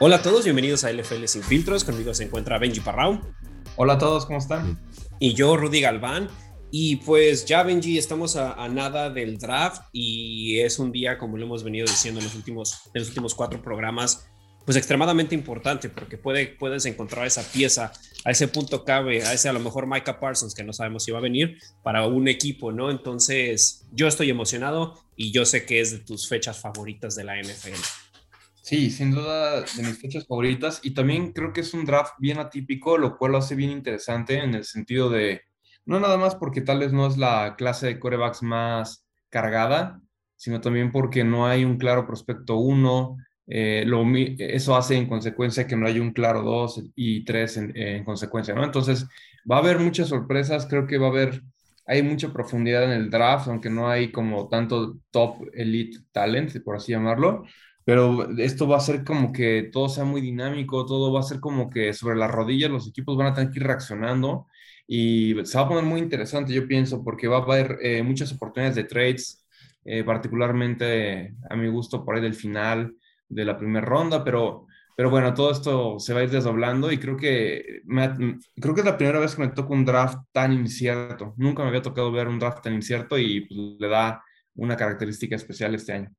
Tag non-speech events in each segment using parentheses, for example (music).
Hola a todos, bienvenidos a LFL Sin Filtros. Conmigo se encuentra Benji Parrao. Hola a todos, ¿cómo están? Y yo, Rudy Galván. Y pues ya, Benji, estamos a, nada del draft y es un día, como lo hemos venido diciendo en los últimos, en los últimos cuatro programas, pues extremadamente importante porque puede, puedes encontrar esa pieza, a ese punto cabe, a ese a lo mejor Micah Parsons, que no sabemos si va a venir, para un equipo, ¿no? Entonces, yo estoy emocionado y yo sé que es de tus fechas favoritas de la NFL. Sí, sin duda de mis fechas favoritas y también creo que es un draft bien atípico, lo cual lo hace bien interesante en el sentido de, no nada más porque tal vez no es la clase de corebacks más cargada, sino también porque no hay un claro prospecto 1, eh, eso hace en consecuencia que no hay un claro 2 y 3 en, en, consecuencia, ¿no? Entonces va a haber muchas sorpresas, creo que va a haber, hay mucha profundidad en el draft, aunque no hay como tanto top elite talent, por así llamarlo pero esto va a ser como que todo sea muy dinámico, todo va a ser como que sobre las rodillas los equipos van a tener que ir reaccionando y se va a poner muy interesante, yo pienso, porque va a haber eh, muchas oportunidades de trades, eh, particularmente a mi gusto por ahí del final de la primera ronda, pero, pero bueno, todo esto se va a ir desdoblando y creo que, creo que es la primera vez que me toca un draft tan incierto. Nunca me había tocado ver un draft tan incierto y pues, le da una característica especial este año.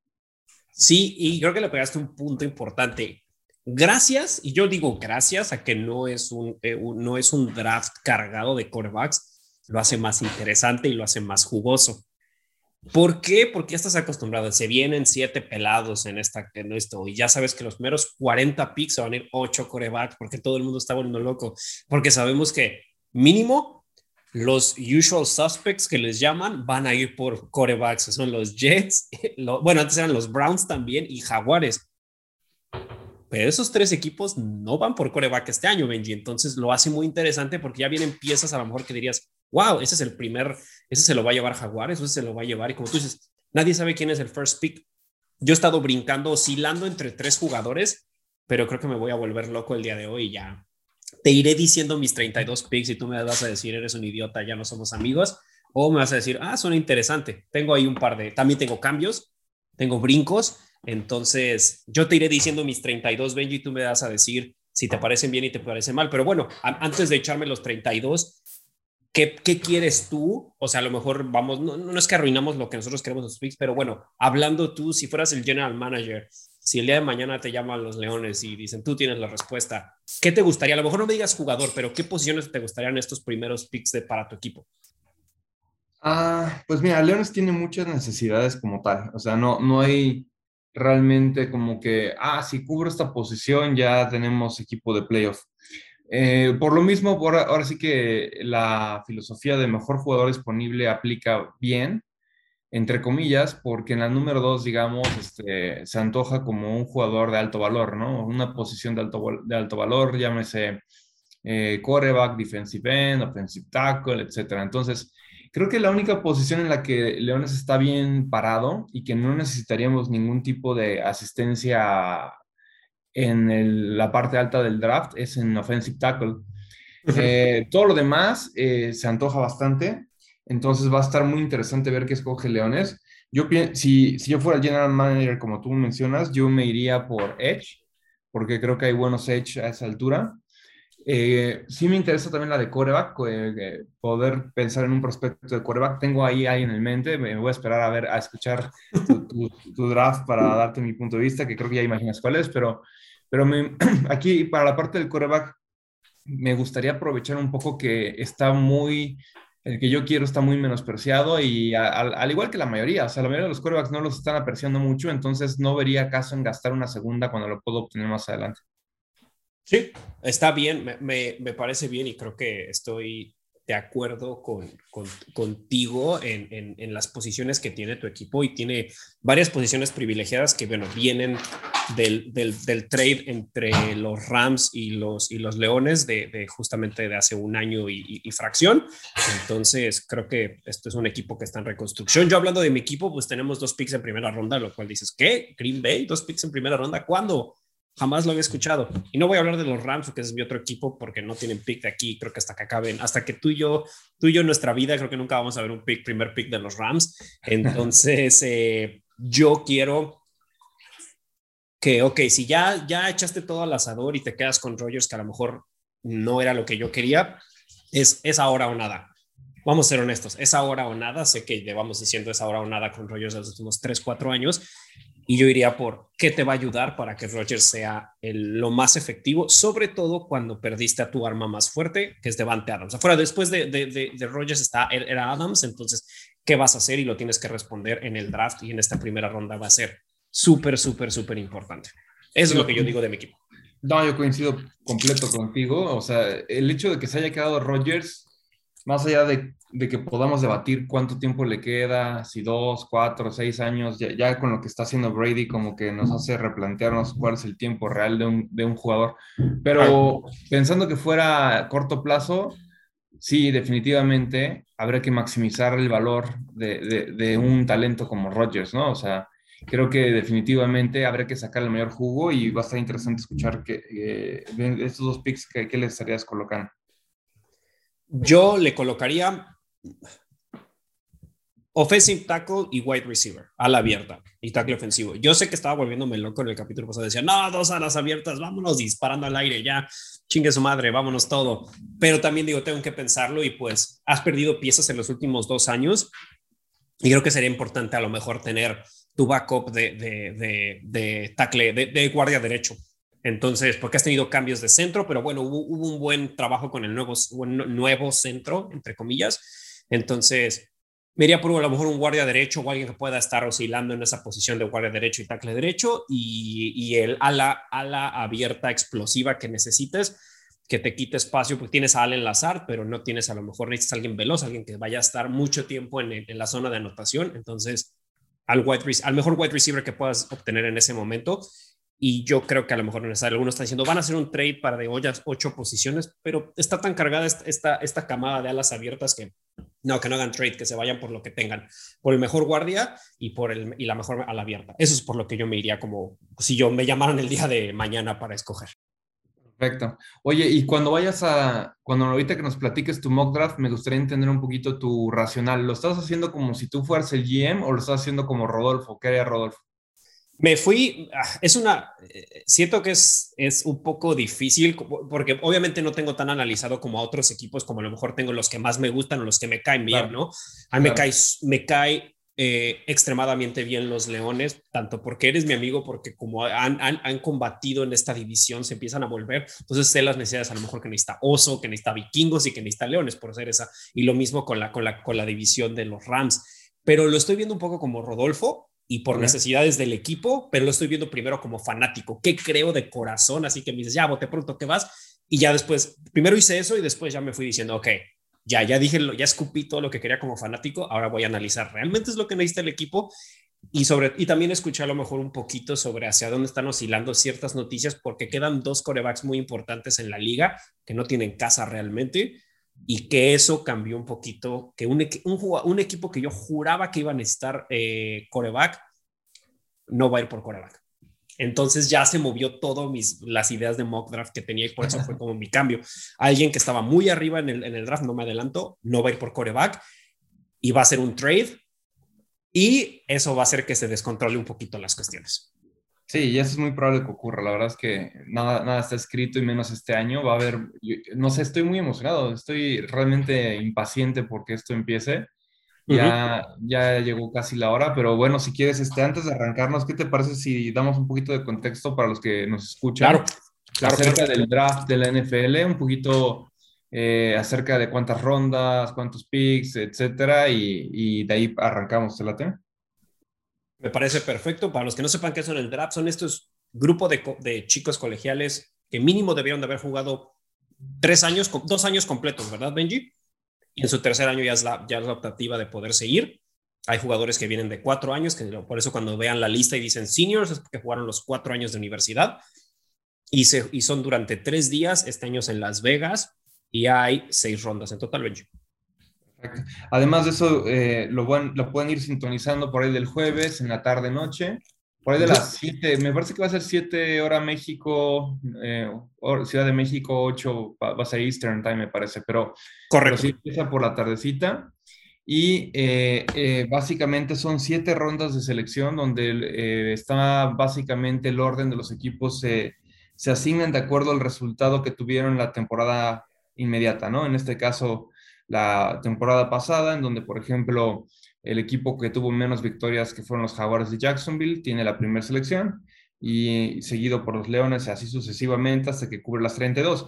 Sí, y creo que le pegaste un punto importante. Gracias, y yo digo gracias a que no es un, eh, no es un draft cargado de corebacks, lo hace más interesante y lo hace más jugoso. ¿Por qué? Porque ya estás acostumbrado. Se vienen siete pelados en, esta, en esto y ya sabes que los primeros 40 picks se van a ir ocho corebacks porque todo el mundo está volviendo loco. Porque sabemos que mínimo los usual suspects que les llaman van a ir por corebacks, son los Jets, (laughs) bueno, antes eran los Browns también y Jaguares. Pero esos tres equipos no van por coreback este año, Benji. Entonces lo hace muy interesante porque ya vienen piezas a lo mejor que dirías, wow, ese es el primer, ese se lo va a llevar Jaguares, ese se lo va a llevar. Y como tú dices, nadie sabe quién es el first pick. Yo he estado brincando, oscilando entre tres jugadores, pero creo que me voy a volver loco el día de hoy y ya te iré diciendo mis 32 picks y tú me vas a decir, eres un idiota, ya no somos amigos, o me vas a decir, ah, suena interesante. Tengo ahí un par de, también tengo cambios, tengo brincos, entonces yo te iré diciendo mis 32, Benji, y tú me vas a decir si te parecen bien y te parecen mal. Pero bueno, antes de echarme los 32, ¿qué, ¿qué, quieres tú? O sea, a lo mejor vamos, no, no es que arruinamos lo que nosotros queremos los picks, pero bueno, hablando tú, si fueras el general manager, si el día de mañana te llaman los Leones y dicen, tú tienes la respuesta, ¿qué te gustaría? A lo mejor no me digas jugador, pero ¿qué posiciones te gustarían estos primeros picks para tu equipo? Ah, pues mira, Leones tiene muchas necesidades como tal. O sea, no, no hay realmente como que, ah, si cubro esta posición ya tenemos equipo de playoff. Eh, por lo mismo, ahora sí que la filosofía de mejor jugador disponible aplica bien entre comillas, porque en la número dos, digamos, este, se antoja como un jugador de alto valor, ¿no? Una posición de alto, de alto valor, llámese eh, quarterback, defensive end, offensive tackle, etcétera. Entonces, creo que la única posición en la que Leones está bien parado y que no necesitaríamos ningún tipo de asistencia en la parte alta del draft es en offensive tackle. Eh, todo lo demás eh, se antoja bastante. Entonces va a estar muy interesante ver qué escoge Leones. Yo si, si yo fuera general manager, como tú mencionas, yo me iría por Edge, porque creo que hay buenos Edge a esa altura. Eh, sí me interesa también la de coreback, eh, poder pensar en un prospecto de coreback. Tengo ahí, ahí en el mente, me voy a esperar a ver, a escuchar tu, draft para darte mi punto de vista, que creo que ya imaginas cuál es, pero, pero (clears throat) aquí para la parte del coreback me gustaría aprovechar un poco que está muy el que yo quiero está muy menospreciado y al igual que la mayoría, o sea, la mayoría de los quarterbacks no los están apreciando mucho, entonces no vería caso en gastar una segunda cuando lo puedo obtener más adelante. Sí, está bien, me, me parece bien y creo que estoy de acuerdo con, contigo en, en, las posiciones que tiene tu equipo y tiene varias posiciones privilegiadas que, bueno, vienen del, del, trade entre los Rams y los, y los Leones de, justamente de hace un año y, fracción. Entonces, creo que esto es un equipo que está en reconstrucción. Yo hablando de mi equipo, pues tenemos dos picks en primera ronda, lo cual dices, ¿qué? Green Bay, dos picks en primera ronda, ¿cuándo? Jamás lo había escuchado. Y no voy a hablar de los Rams, que es mi otro equipo, porque no tienen pick de aquí. Creo que hasta que acaben, hasta que tú y yo, tú y yo en nuestra vida, creo que nunca vamos a ver un pick, primer pick de los Rams. Entonces, (laughs) eh, yo quiero que, ok, si ya, ya echaste todo al asador y te quedas con Rogers, que a lo mejor no era lo que yo quería, es, es ahora o nada. Vamos a ser honestos, es ahora o nada. Sé que llevamos diciendo es ahora o nada con Rogers los últimos 3, 4 años. Y yo iría por qué te va a ayudar para que Rogers sea el, lo más efectivo, sobre todo cuando perdiste a tu arma más fuerte, que es Devante Adams. Afuera, después de, de, de, de Rogers está, era Adams, entonces, ¿qué vas a hacer? Y lo tienes que responder en el draft y en esta primera ronda va a ser súper, súper, súper importante. Eso es lo que yo digo de mi equipo. No, yo coincido completo contigo. O sea, el hecho de que se haya quedado Rogers, más allá de, de que podamos debatir cuánto tiempo le queda, si dos, cuatro, seis años, ya, ya, con lo que está haciendo Brady, como que nos hace replantearnos cuál es el tiempo real de un, de un jugador. Pero pensando que fuera a corto plazo, sí, definitivamente habría que maximizar el valor de, de, de un talento como Rogers, ¿no? O sea, creo que definitivamente habrá que sacar el mayor jugo y va a estar interesante escuchar que, eh, estos dos picks, ¿qué, ¿qué, le estarías colocando? Yo le colocaría offensive tackle y wide receiver, ala abierta y tackle ofensivo. Yo sé que estaba volviéndome loco en el capítulo pasado, decía, no, dos alas abiertas, vámonos disparando al aire, ya, chingue su madre, vámonos todo. Pero también digo, tengo que pensarlo y pues has perdido piezas en los últimos dos años y creo que sería importante a lo mejor tener tu backup de, de, de, de tackle, de, de, guardia derecho. Entonces, porque has tenido cambios de centro, pero bueno, hubo, hubo un buen trabajo con el nuevo, nuevo centro, entre comillas. Entonces, me iría por a lo mejor un guardia derecho o alguien que pueda estar oscilando en esa posición de guardia derecho y tackle derecho y, y el ala, ala abierta explosiva que necesites, que te quite espacio, porque tienes a Allen Lazard, pero no tienes a lo mejor necesitas a alguien veloz, alguien que vaya a estar mucho tiempo en, en la zona de anotación. Entonces, al, wide, al mejor wide receiver que puedas obtener en ese momento. Y yo creo que a lo mejor necesario. Algunos están diciendo, van a hacer un trade para de ollas ocho posiciones, pero está tan cargada esta, esta camada de alas abiertas que no, que no hagan trade, que se vayan por lo que tengan, por el mejor guardia y por el y la mejor ala abierta. Eso es por lo que yo me iría como si yo me llamaran el día de mañana para escoger. Perfecto. Oye, y cuando vayas a, cuando ahorita que nos platiques tu mock draft, me gustaría entender un poquito tu racional. ¿Lo estás haciendo como si tú fueras el GM o lo estás haciendo como Rodolfo? ¿Qué haría Rodolfo? Me fui, ah, es una, siento que es, es un poco difícil porque obviamente no tengo tan analizado como a otros equipos, como a lo mejor tengo los que más me gustan o los que me caen bien, claro. ¿no? A mí claro. me cae, me cae eh, extremadamente bien los Leones, tanto porque eres mi amigo, porque como han, han, han, combatido en esta división, se empiezan a volver. Entonces sé las necesidades a lo mejor que necesita Oso, que necesita Vikingos y que necesita Leones por ser esa. Y lo mismo con la, con la, con la división de los Rams. Pero lo estoy viendo un poco como Rodolfo y por necesidades del equipo, pero lo estoy viendo primero como fanático. ¿Qué creo de corazón? Así que me dices, ya, bote pronto que vas. Y ya después, primero hice eso y después ya me fui diciendo, ok, ya, ya dije, ya escupí todo lo que quería como fanático, ahora voy a analizar realmente es lo que necesita el equipo y, sobre, y también escuché a lo mejor un poquito sobre hacia dónde están oscilando ciertas noticias porque quedan dos corebacks muy importantes en la liga que no tienen casa realmente y que eso cambió un poquito, que un, un, equipo que yo juraba que iba a necesitar eh, coreback no va a ir por coreback. Entonces ya se movió todo mis, las ideas de mock draft que tenía y por eso fue como mi cambio. Alguien que estaba muy arriba en el, en el draft, no me adelanto, no va a ir por coreback y va a ser un trade y eso va a hacer que se descontrole un poquito las cuestiones. Sí, y eso es muy probable que ocurra. La verdad es que nada, nada está escrito y menos este año. Va a haber, no sé, estoy muy emocionado, estoy realmente impaciente porque esto empiece. Ya, uh -huh. ya llegó casi la hora, pero bueno, si quieres, este, antes de arrancarnos, ¿qué te parece si damos un poquito de contexto para los que nos escuchan? Claro, claro acerca del draft de la NFL, un poquito eh, acerca de cuántas rondas, cuántos picks, etcétera, y, y de ahí arrancamos, ¿te late? Me parece perfecto. Para los que no sepan qué son el draft, son estos grupos de, de chicos colegiales que mínimo debieron de haber jugado tres años, dos años completos, ¿verdad, Benji? y en su tercer año ya es la, ya la optativa de poderse ir. Hay jugadores que vienen de cuatro años, que por eso cuando vean la lista y dicen seniors es porque jugaron los cuatro años de universidad y, se, y son durante tres días, este año es en Las Vegas y hay seis rondas en total, Benji. Además de eso, eh, lo, pueden ir sintonizando por ahí del jueves, en la tarde-noche, por ahí de las 7, me parece que va a ser 7 hora México, eh, Ciudad de México, 8 va a ser Eastern Time, me parece, pero, Correcto. pero sí empieza por la tardecita. y eh, eh, básicamente son siete rondas de selección donde está básicamente el orden de los equipos se, se asignan de acuerdo al resultado que tuvieron la temporada inmediata, ¿no? En este caso, la temporada pasada, en donde, por ejemplo, el equipo que tuvo menos victorias, que fueron los Jaguars de Jacksonville, tiene la primera selección y seguido por los Leones, así sucesivamente hasta que cubre las 32.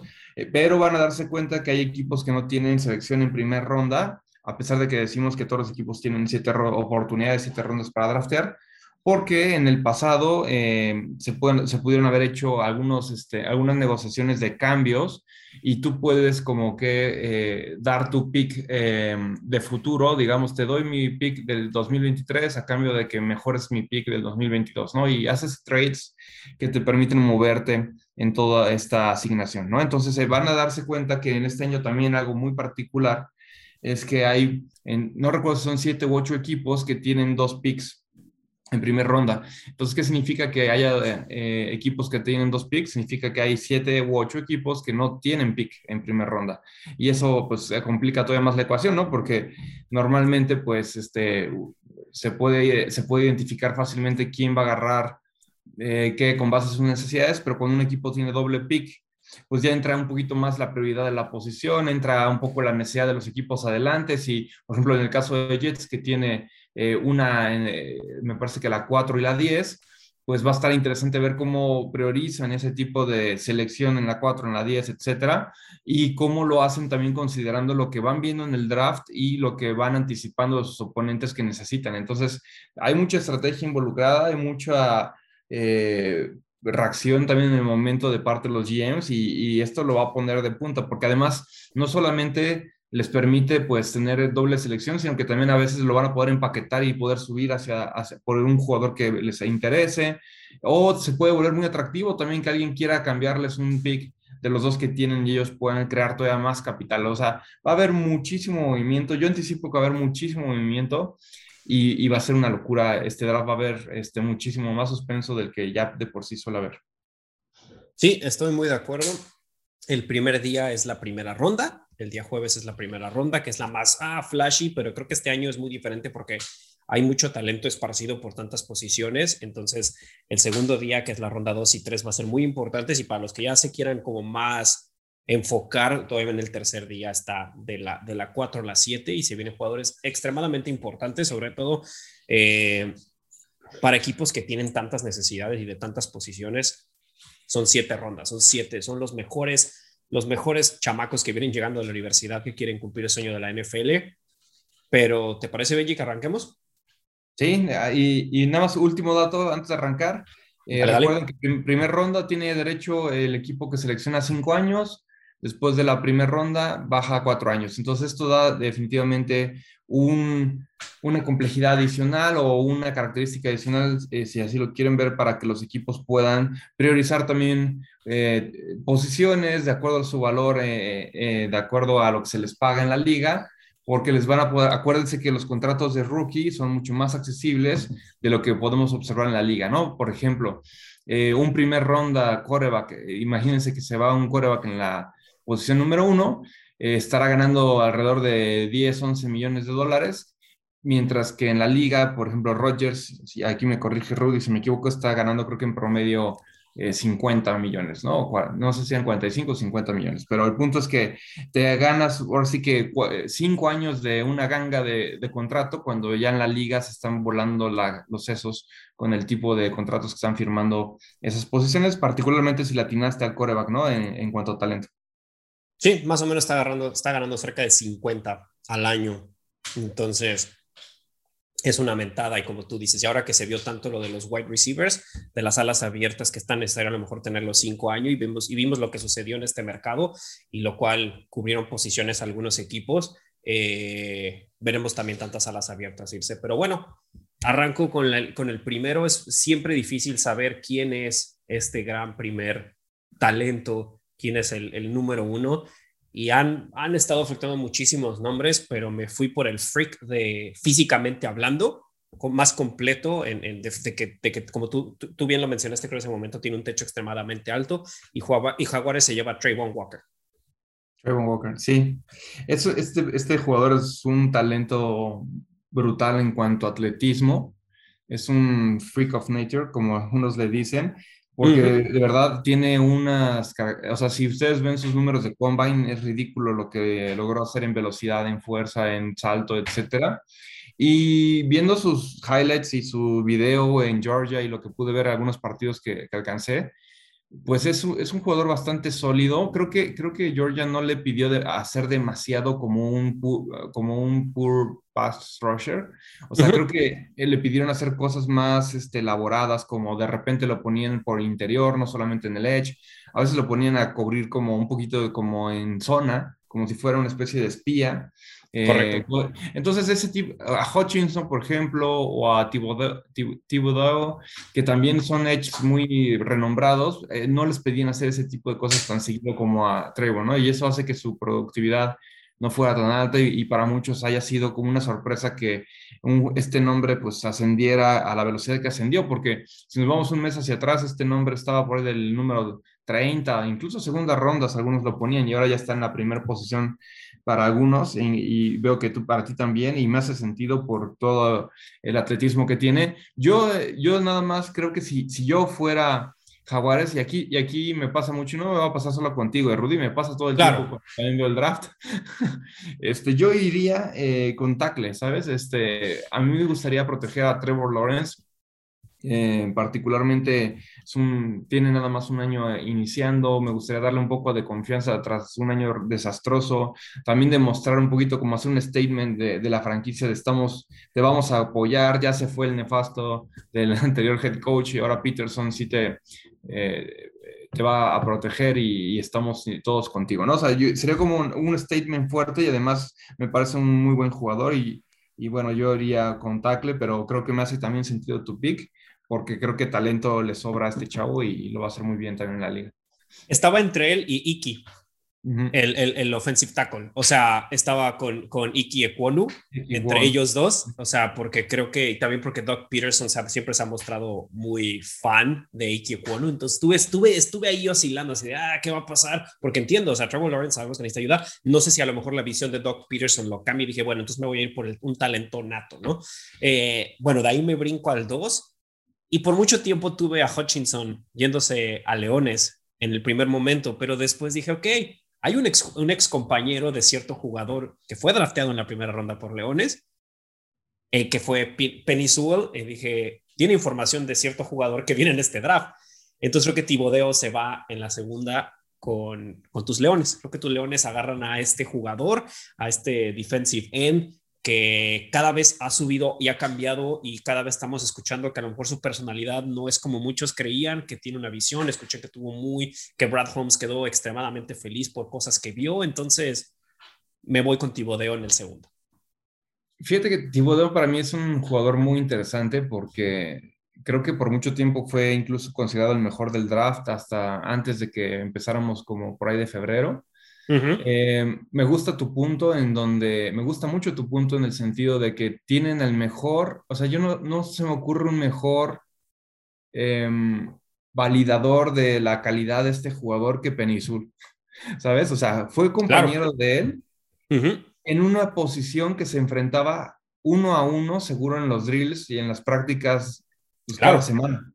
pero van a darse cuenta que hay equipos que no tienen selección en primera ronda a pesar de que decimos que todos los equipos tienen siete oportunidades, siete rondas para draftear, porque en el pasado eh, se, pueden, se pudieron haber hecho algunos, este, algunas negociaciones de cambios y tú puedes como que eh, dar tu pick eh, de futuro, digamos, te doy mi pick del 2023 a cambio de que mejores mi pick del 2022, ¿no? Y haces trades que te permiten moverte en toda esta asignación, ¿no? Entonces se van a darse cuenta que en este año también algo muy particular es que hay, en, no recuerdo si son siete u ocho equipos que tienen dos picks en primera ronda. Entonces, ¿qué significa que haya eh, equipos que tienen dos picks? Significa que hay siete u ocho equipos que no tienen pick en primera ronda. Y eso, pues, complica todavía más la ecuación, ¿no? Porque normalmente, pues, este, se puede, se puede identificar fácilmente quién va a agarrar eh, qué con base a sus necesidades, pero cuando un equipo tiene doble pick pues ya entra un poquito más la prioridad de la posición, entra un poco la necesidad de los equipos adelante. Si, por ejemplo, en el caso de Jets, que tiene eh, una, eh, me parece que la 4 y la 10, pues va a estar interesante ver cómo priorizan ese tipo de selección en la 4, en la 10, etcétera, y cómo lo hacen también considerando lo que van viendo en el draft y lo que van anticipando de sus oponentes que necesitan. Entonces, hay mucha estrategia involucrada, hay mucha eh, reacción también en el momento de parte de los GMs y, esto lo va a poner de punta, porque además no solamente les permite pues tener doble selección, sino que también a veces lo van a poder empaquetar y poder subir hacia, por un jugador que les interese, o se puede volver muy atractivo también que alguien quiera cambiarles un pick de los dos que tienen y ellos puedan crear todavía más capital. O sea, va a haber muchísimo movimiento. Yo anticipo que va a haber muchísimo movimiento y, va a ser una locura. Este draft va a haber este, muchísimo más suspenso del que ya de por sí suele haber. Sí, estoy muy de acuerdo. El primer día es la primera ronda, el día jueves es la primera ronda, que es la más ah, flashy, pero creo que este año es muy diferente porque hay mucho talento esparcido por tantas posiciones. Entonces, el segundo día, que es la ronda 2 y 3, va a ser muy importante. Y para los que ya se quieran como más enfocar todavía en el tercer día está de la, de la 4 a la 7 y se vienen jugadores extremadamente importantes, sobre todo eh, para equipos que tienen tantas necesidades y de tantas posiciones. Son siete rondas, son siete, son los mejores, los mejores chamacos que vienen llegando a la universidad que quieren cumplir el sueño de la NFL. Pero, ¿te parece, Benji, que arranquemos? Sí, y, nada más último dato antes de arrancar. Eh, recuerden que en primer ronda tiene derecho el equipo que selecciona cinco años, después de la primera ronda baja a cuatro años. Entonces esto da definitivamente una complejidad adicional o una característica adicional, eh, si así lo quieren ver, para que los equipos puedan priorizar también eh, posiciones de acuerdo a su valor, eh, de acuerdo a lo que se les paga en la liga, porque les van a poder, acuérdense que los contratos de rookie son mucho más accesibles de lo que podemos observar en la liga, ¿no? Por ejemplo, un primer ronda coreback, imagínense que se va un coreback en la posición número uno, eh, estará ganando alrededor de 10, 11 millones de dólares, mientras que en la liga, por ejemplo, Rogers, aquí me corrige Rudy, si me equivoco, está ganando creo que en promedio 50 eh, millones, ¿no? No sé si sean 45 o 50 millones, pero el punto es que te ganas, ahora sí que cinco años de una ganga de, contrato cuando ya en la liga se están volando los sesos con el tipo de contratos que están firmando esas posiciones, particularmente si latinaste al coreback, ¿no? en cuanto a talento. Sí, más o menos está, agarrando, está ganando cerca de 50 al año. Entonces, es una mentada y como tú dices, y ahora que se vio tanto lo de los wide receivers, de las alas abiertas que están necesario a lo mejor tener los cinco años y vimos, y vimos lo que sucedió en este mercado y lo cual cubrieron posiciones algunos equipos, eh, veremos también tantas alas abiertas irse. Pero bueno, arranco con, con el primero, es siempre difícil saber quién es este gran primer talento quién es el, número uno. Y han, han estado afectando muchísimos nombres, pero me fui por el freak de físicamente hablando, más completo, en, de, que, como tú, tú, bien lo mencionaste, creo que en ese momento tiene un techo extremadamente alto y, y Jaguares se lleva a Trayvon Walker. Trayvon Walker, sí. Eso, este, este jugador es un talento brutal en cuanto a atletismo. Es un freak of nature, como algunos le dicen, porque de verdad tiene unas, o sea, si ustedes ven sus números de combine, es ridículo lo que logró hacer en velocidad, en fuerza, en salto, etcétera. Y viendo sus highlights y su video en Georgia y lo que pude ver algunos partidos que, que alcancé, pues es, es, un jugador bastante sólido. Creo que, creo que Georgia no le pidió de hacer demasiado como un, como un poor pass rusher. O sea, creo (laughs) que le pidieron hacer cosas más este, elaboradas, como de repente lo ponían por interior, no solamente en el edge. A veces lo ponían a cubrir como un poquito como en zona, como si fuera una especie de espía. Eh, pues, entonces, ese tipo, a Hutchinson, por ejemplo, o a Thibodeau, que también son hechos muy renombrados, eh, no les pedían hacer ese tipo de cosas tan seguido como a Trevor, ¿no? Y eso hace que su productividad no fuera tan alta y, para muchos haya sido como una sorpresa que este nombre pues ascendiera a la velocidad que ascendió, porque si nos vamos un mes hacia atrás, este nombre estaba por ahí del número 30, incluso segundas rondas, algunos lo ponían y ahora ya está en la primera posición para algunos y, veo que tú para ti también y me hace sentido por todo el atletismo que tiene. Yo, yo nada más creo que si, si yo fuera Jaguares y aquí, y aquí me pasa mucho, no me va a pasar solo contigo, eh, Rudy, me pasa todo el tiempo cuando también veo el draft. (laughs) este, yo iría eh, con tackle, ¿sabes? Este, a mí me gustaría proteger a Trevor Lawrence eh, particularmente es tiene nada más un año iniciando, me gustaría darle un poco de confianza tras un año desastroso, también demostrar un poquito como hacer un statement de, la franquicia de estamos, te vamos a apoyar, ya se fue el nefasto del (laughs) anterior head coach y ahora Peterson sí te, eh, te va a proteger y, estamos todos contigo, ¿no? O sea, sería como un, un, statement fuerte y además me parece un muy buen jugador y, y bueno, yo iría con tackle, pero creo que me hace también sentido tu pick porque creo que talento le sobra a este chavo y, lo va a hacer muy bien también en la liga. Estaba entre él y Iki, el, el, el, offensive tackle. O sea, estaba con, con Iki Ekwonu, entre ellos dos. O sea, porque creo que también porque Doc Peterson siempre se ha mostrado muy fan de Iki Ekwonu. Entonces estuve, estuve, estuve ahí oscilando así de, ah, ¿qué va a pasar? Porque entiendo, o sea, Trevor Lawrence sabemos que necesita ayuda. No sé si a lo mejor la visión de Doc Peterson lo cambia y dije, bueno, entonces me voy a ir por un talento nato, ¿no? Eh, bueno, de ahí me brinco al 2 y por mucho tiempo tuve a Hutchinson yéndose a Leones en el primer momento, pero después dije, ok, hay un ex, compañero de cierto jugador que fue drafteado en la primera ronda por Leones, eh, que fue Penny Sewell, y dije, tiene información de cierto jugador que viene en este draft. Entonces creo que Tibodeo se va en la segunda con, con tus Leones. Creo que tus Leones agarran a este jugador, a este defensive end, que cada vez ha subido y ha cambiado y cada vez estamos escuchando que a lo mejor su personalidad no es como muchos creían, que tiene una visión, escuché que tuvo muy, que Brad Holmes quedó extremadamente feliz por cosas que vio, entonces me voy con Tibodeo en el segundo. Fíjate que Tibodeo para mí es un jugador muy interesante porque creo que por mucho tiempo fue incluso considerado el mejor del draft hasta antes de que empezáramos como por ahí de febrero. Eh, me gusta tu punto en donde, me gusta mucho tu punto en el sentido de que tienen el mejor, o sea, yo no, no se me ocurre un mejor em, validador de la calidad de este jugador que Penisul, (laughs) ¿sabes? O sea, fue compañero de él en una posición que se enfrentaba uno a uno, seguro en los drills y en las prácticas pues, cada semana.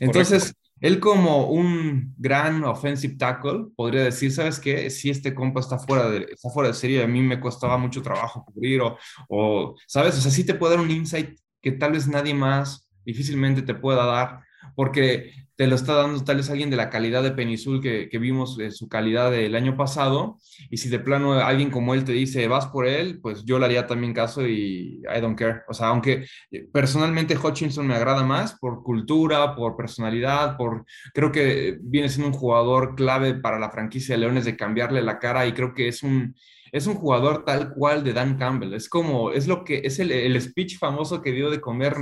Entonces, él como un gran offensive tackle podría decir, ¿sabes qué? Si este compa está fuera de, está fuera de serie, a mí me costaba mucho trabajo cubrir o, o, ¿sabes? O sea, sí te puede dar un insight que tal vez nadie más difícilmente te pueda dar, porque te lo está dando tal vez alguien de la calidad de Penisul que, que vimos su calidad del año pasado, y si de plano alguien como él te dice, vas por él, pues yo le haría también caso y I don't care. O sea, aunque eh, personalmente Hutchinson me agrada más por cultura, por personalidad, por, creo que viene siendo un jugador clave para la franquicia de Leones de cambiarle la cara y creo que es un, es un jugador tal cual de Dan Campbell. Es como, es lo que, es el, el speech famoso que dio de comer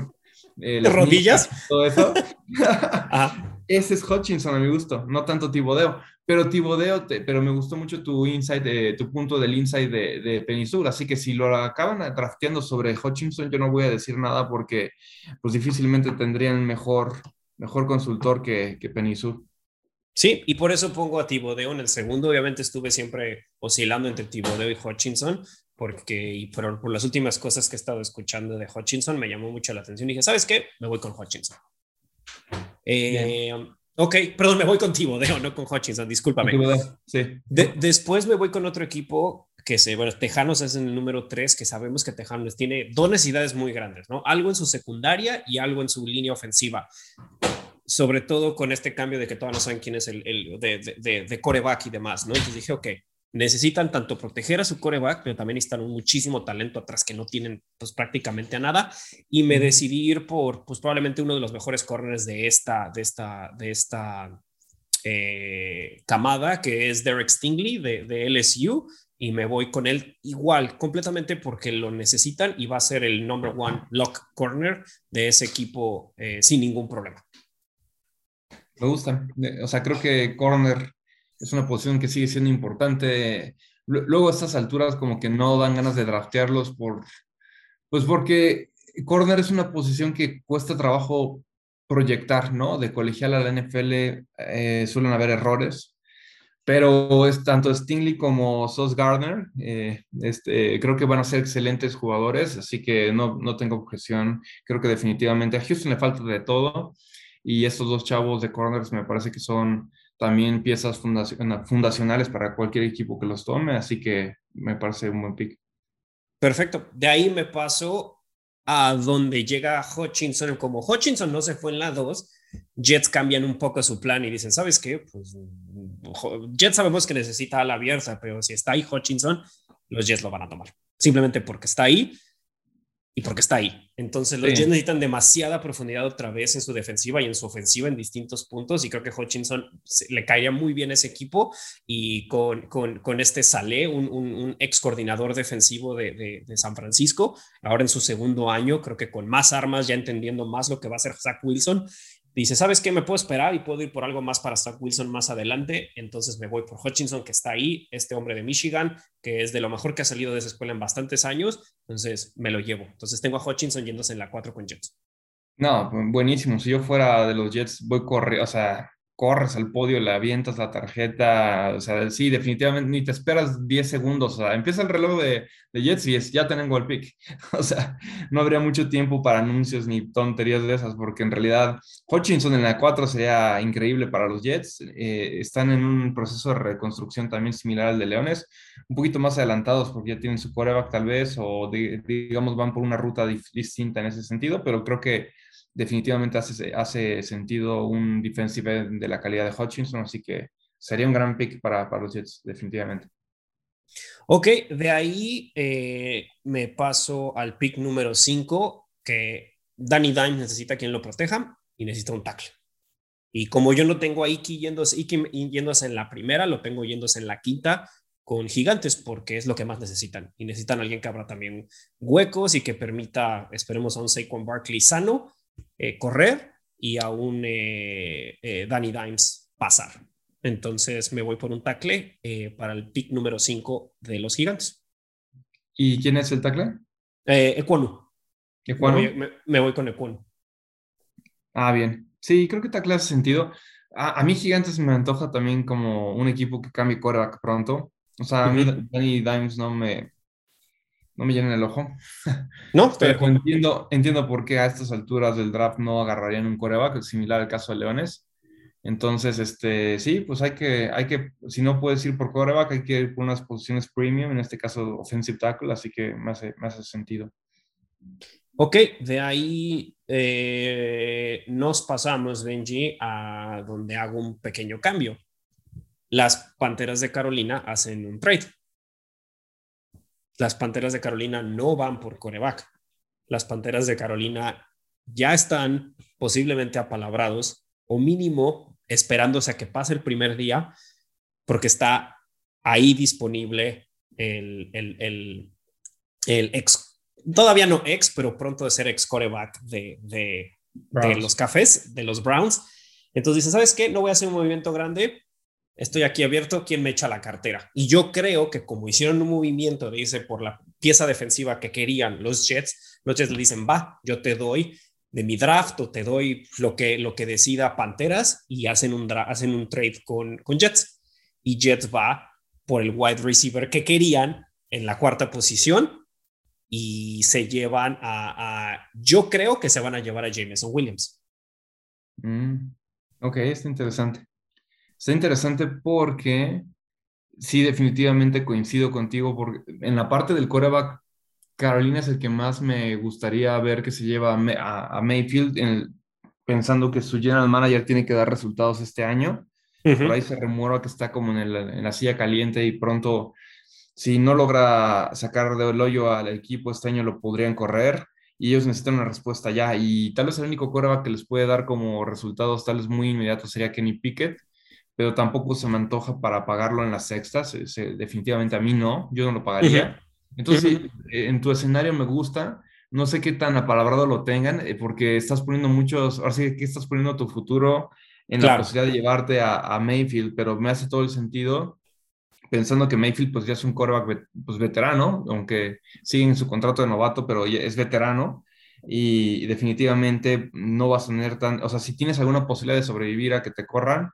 eh, las rodillas? (laughs) todo eso. (laughs) Ese es Hutchinson a mi gusto, no tanto Tibodeo. Pero Tibodeo, pero me gustó mucho tu insight, de, tu punto del insight de, de Así que si lo acaban drafteando sobre Hutchinson, yo no voy a decir nada porque pues difícilmente tendrían mejor, mejor consultor que, que Sí, y por eso pongo a Tibodeo en el segundo. Obviamente estuve siempre oscilando entre Tibodeo y Hutchinson, porque y por, por, las últimas cosas que he estado escuchando de Hutchinson me llamó mucho la atención. Y dije, ¿sabes qué? Me voy con Hutchinson. Eh, ok, perdón, me voy con Tibodeo, (laughs) no con Hutchinson, discúlpame. Sí. De, después me voy con otro equipo que se, bueno, Tejanos es el número 3, que sabemos que Tejanos tiene dos necesidades muy grandes, ¿no? Algo en su secundaria y algo en su línea ofensiva sobre todo con este cambio de que todavía no saben quién es el, de, de, de, coreback y demás, ¿no? Entonces dije, ok, necesitan tanto proteger a su coreback, pero también necesitan muchísimo talento atrás que no tienen pues prácticamente a nada y me decidí ir por pues probablemente uno de los mejores corners de esta, de esta, de esta eh, camada que es Derek Stingley de, de LSU y me voy con él igual, completamente porque lo necesitan y va a ser el number one lock corner de ese equipo eh, sin ningún problema. Me gusta. O sea, creo que corner es una posición que sigue siendo importante. Luego a estas alturas como que no dan ganas de draftearlos por, pues porque corner es una posición que cuesta trabajo proyectar, ¿no? De colegial a la NFL eh, suelen haber errores, pero es tanto Stingley como Sos Gardner, eh, este, creo que van a ser excelentes jugadores, así que no, no tengo objeción. Creo que definitivamente a Houston le falta de todo y estos dos chavos de corners me parece que son también piezas fundacionales para cualquier equipo que los tome, así que me parece un buen pick. Perfecto. De ahí me paso a donde llega Hutchinson. Como Hutchinson no se fue en la 2, Jets cambian un poco su plan y dicen, ¿sabes qué? Pues Jets sabemos que necesita a la abierta, pero si está ahí Hutchinson, los Jets lo van a tomar. Simplemente porque está ahí y porque está ahí. Entonces los Jets necesitan demasiada profundidad otra vez en su defensiva y en su ofensiva en distintos puntos y creo que Hutchinson le caería muy bien ese equipo y con, con, con este Salé, un, un, ex coordinador defensivo de, de, de, San Francisco, ahora en su segundo año, creo que con más armas, ya entendiendo más lo que va a hacer Zach Wilson, dice, ¿sabes qué? Me puedo esperar y puedo ir por algo más para Zach Wilson más adelante. Entonces me voy por Hutchinson, que está ahí, este hombre de Michigan, que es de lo mejor que ha salido de esa escuela en bastantes años. Entonces me lo llevo. Entonces tengo a Hutchinson yéndose en la 4 con Jets. No, buenísimo. Si yo fuera de los Jets, voy corriendo, o sea, corres al podio, le avientas la tarjeta, o sea, sí, definitivamente, ni te esperas 10 segundos, o sea, empieza el reloj de, de Jets y es, ya tengo el pick, (laughs) o sea, no habría mucho tiempo para anuncios ni tonterías de esas, porque en realidad Hutchinson en la 4 sería increíble para los Jets, eh, están en un proceso de reconstrucción también similar al de Leones, un poquito más adelantados porque ya tienen su coreback tal vez, o digamos van por una ruta distinta en ese sentido, pero creo que definitivamente hace, hace sentido un defensive de la calidad de Hutchinson, así que sería un gran pick para, para los Jets, definitivamente. Ok, de ahí eh, me paso al pick número 5, que Danny Dimes necesita quien lo proteja y necesita un tackle. Y como yo no tengo a Iki yéndose, Iki yéndose en la primera, lo tengo yéndose en la quinta con gigantes, porque es lo que más necesitan. Y necesitan alguien que abra también huecos y que permita, esperemos, a un Saquon Barkley sano eh, correr y a un eh, eh, Danny Dimes pasar. Entonces me voy por un tackle para el pick número 5 de los gigantes. ¿Y quién es el tackle? Eh, Me, voy, con Equonu. Ah, bien. Sí, creo que tackle hace sentido. A, mí Gigantes me antoja también como un equipo que cambie quarterback pronto. O sea, a mí Danny Dimes no me, no me llenen el ojo. No, (laughs) pero entiendo, entiendo por qué a estas alturas del draft no agarrarían un coreback, similar al caso de Leones. Entonces, este, sí, pues hay que, hay que, si no puedes ir por coreback, hay que ir por unas posiciones premium, en este caso offensive tackle, así que me hace, me hace sentido. Ok, de ahí eh, nos pasamos, Benji, a donde hago un pequeño cambio. Las Panteras de Carolina hacen un trade las Panteras de Carolina no van por coreback. Las Panteras de Carolina ya están posiblemente apalabrados o mínimo esperándose a que pase el primer día porque está ahí disponible el, el, ex, todavía no ex, pero pronto de ser ex coreback de, de, de los cafés, de los Browns. Entonces dice, ¿sabes qué? No voy a hacer un movimiento grande, estoy aquí abierto, ¿quién me echa la cartera? Y yo creo que como hicieron un movimiento, dice, por la pieza defensiva que querían los Jets, los Jets le dicen, va, yo te doy de mi draft o te doy lo que, lo que decida Panteras y hacen un, hacen un trade con, con Jets. Y Jets va por el wide receiver que querían en la cuarta posición y se llevan a, yo creo que se van a llevar a Jameson Williams. Mm, ok, está interesante. Está interesante porque sí, definitivamente coincido contigo, porque en la parte del coreback, Carolina es el que más me gustaría ver que se lleva a, Mayfield, pensando que su general manager tiene que dar resultados este año. Por ahí se remueva que está como en, en, la silla caliente y pronto, si no logra sacar del hoyo al equipo este año, lo podrían correr y ellos necesitan una respuesta ya. Y tal vez el único coreback que les puede dar como resultados tal vez muy inmediatos sería Kenny Pickett pero tampoco se me antoja para pagarlo en las sextas. definitivamente a mí no, yo no lo pagaría. Entonces, eh, en tu escenario me gusta. No sé qué tan apalabrado lo tengan, eh, porque estás poniendo muchos, ahora sí que estás poniendo tu futuro en la posibilidad de llevarte a, Mayfield, pero me hace todo el sentido pensando que Mayfield pues ya es un quarterback pues, veterano, aunque sigue en su contrato de novato, pero ya es veterano y definitivamente no vas a tener tan, o sea, si tienes alguna posibilidad de sobrevivir a que te corran,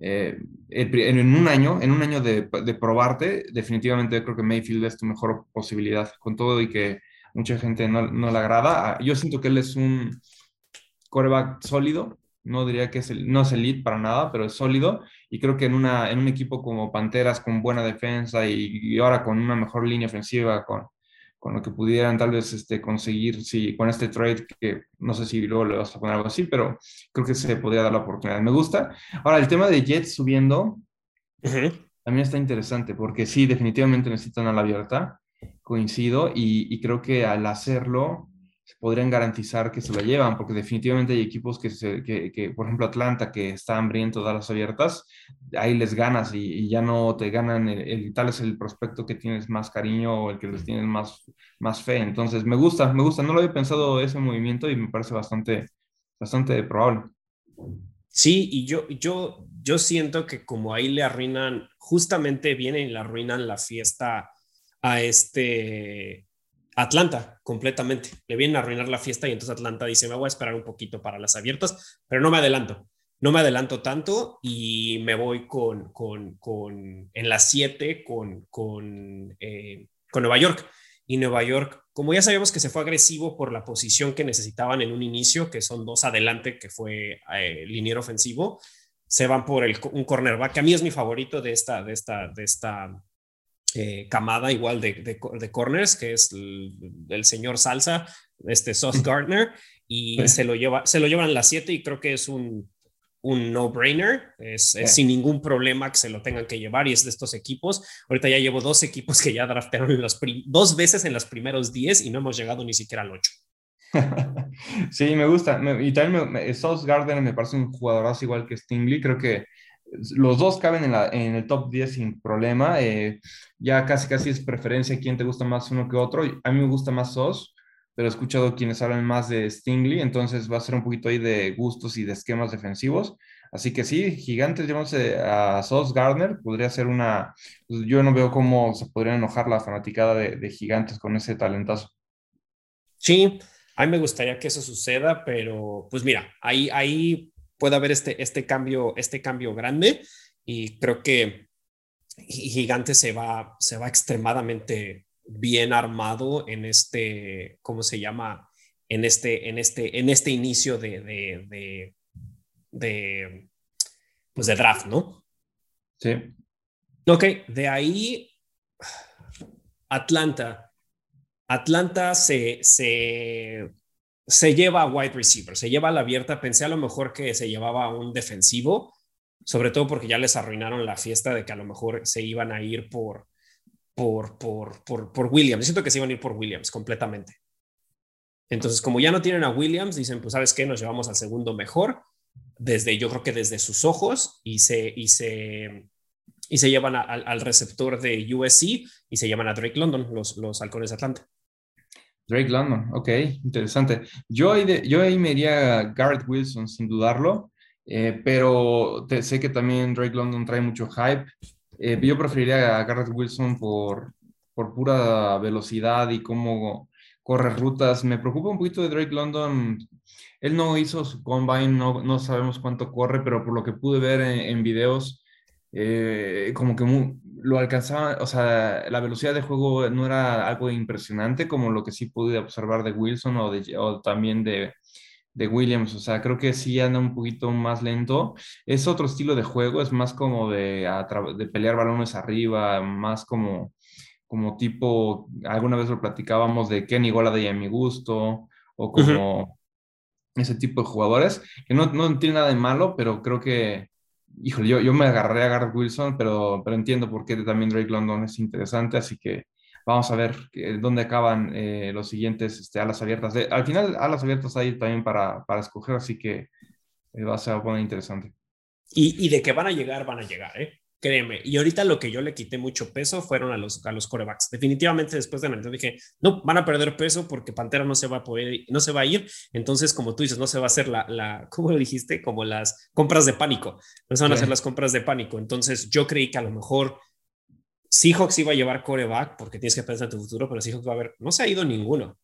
eh, en un año, en un año de, probarte, definitivamente creo que Mayfield es tu mejor posibilidad, con todo y que mucha gente no, le agrada. Ah, yo siento que él es un coreback sólido, no diría que es el, no es elite para nada, pero es sólido y creo que en, una, en un equipo como Panteras con buena defensa y ahora con una mejor línea ofensiva, con, con lo que pudieran tal vez este, conseguir si, con este trade, que no sé si luego le vas a poner algo así, pero creo que se podría dar la oportunidad. Me gusta. Ahora, el tema de Jets subiendo también está interesante, porque sí, definitivamente necesitan a la abierta, coincido, y, y creo que al hacerlo podrían garantizar que se lo llevan, porque definitivamente hay equipos que, se, que, que por ejemplo, Atlanta, que está hambriento de las abiertas, ahí les ganas y, ya no te ganan, el, tal es el prospecto que tienes más cariño o el que les tienes más, más fe. Entonces, me gusta, me gusta, no lo había pensado ese movimiento y me parece bastante, bastante probable. Sí, y yo, yo, yo siento que como ahí le arruinan, justamente vienen y le arruinan la fiesta a este Atlanta completamente. Le vienen a arruinar la fiesta y entonces Atlanta dice, me voy a esperar un poquito para las abiertas, pero no me adelanto. No me adelanto tanto y me voy con, con, con en las 7 con, con, eh, con Nueva York. Y Nueva York, como ya sabíamos que se fue agresivo por la posición que necesitaban en un inicio, que son dos adelante, que fue eh, liniero ofensivo, se van por el, un cornerback, que a mí es mi favorito de esta, de esta, de esta, eh, camada igual de, de, corners, que es el, señor Salsa, este Sauce Gardner, y se, lo lleva, se lo llevan las 7 y creo que es un, un no-brainer, es, sin ningún problema que se lo tengan que llevar y es de estos equipos. Ahorita ya llevo dos equipos que ya draftearon los dos veces en los primeros 10 y no hemos llegado ni siquiera al 8. (laughs) sí, me gusta. y también me, Sauce Gardner me parece un jugadorazo igual que Stingley. Creo que los dos caben en, la, en, el top 10 sin problema. Eh, ya casi casi es preferencia quién te gusta más uno que otro. A mí me gusta más SOS, pero he escuchado quienes hablan más de Stingley, entonces va a ser un poquito ahí de gustos y de esquemas defensivos. Así que sí, gigantes, llamamos a SOS Gardner, podría ser una... Pues, yo no veo cómo se podría enojar la fanaticada de, de gigantes con ese talentazo. Sí, a mí me gustaría que eso suceda, pero pues mira, ahí, ahí puede haber este, este, cambio, este cambio grande y creo que Gigante se va, se va extremadamente bien armado en este, ¿cómo se llama? En este, en este, en este inicio de, de, de, pues de draft, ¿no? Sí. Ok, de ahí Atlanta. Atlanta se, se se lleva a wide receiver, se lleva a la abierta. Pensé a lo mejor que se llevaba a un defensivo, sobre todo porque ya les arruinaron la fiesta de que a lo mejor se iban a ir por, por, por, por, por Williams. siento que se iban a ir por Williams completamente. Entonces, como ya no tienen a Williams, dicen, pues, ¿sabes qué? Nos llevamos al segundo mejor, desde, yo creo que desde sus ojos, y se, y se, y se llevan al receptor de USC y se llaman a Drake London, los, los halcones de Atlanta. Drake London, ok, interesante. Yo ahí, de, yo ahí me iría a Garrett Wilson, sin dudarlo, eh, pero sé que también Drake London trae mucho hype. Eh, yo preferiría a Garrett Wilson por, por pura velocidad y cómo corre rutas. Me preocupa un poquito de Drake London él no hizo su combine, no, no sabemos cuánto corre, pero por lo que pude ver en, videos, eh, como que lo alcanzaba, o sea, la velocidad de juego no era algo impresionante como lo que sí pude observar de Wilson o, de, o también de, de Williams, o sea, creo que sí anda un poquito más lento. Es otro estilo de juego, es más como de, de pelear balones arriba, más como, como tipo, alguna vez lo platicábamos de Kenny de a mi gusto, o como ese tipo de jugadores, que no, no tiene nada de malo, pero creo que, híjole, yo, yo me agarré a Garrett Wilson, pero, pero entiendo por qué también Drake London es interesante, así que Vamos a ver dónde acaban eh, los siguientes este, alas abiertas. al final, alas abiertas hay también para, para escoger, así que eh, va a ser muy interesante. Y, y, de que van a llegar, van a llegar, ¿eh? Créeme. Y ahorita lo que yo le quité mucho peso fueron a los, a los corebacks. Definitivamente después de la dije, no, van a perder peso porque Pantera no se va a poder, no se va a ir. Entonces, como tú dices, no se va a hacer la, la ¿cómo lo dijiste? Como las compras de pánico. No se van a hacer las compras de pánico. Entonces, yo creí que a lo mejor Seahawks iba a llevar coreback porque tienes que pensar en tu futuro, pero Seahawks va a haber, no se ha ido ninguno.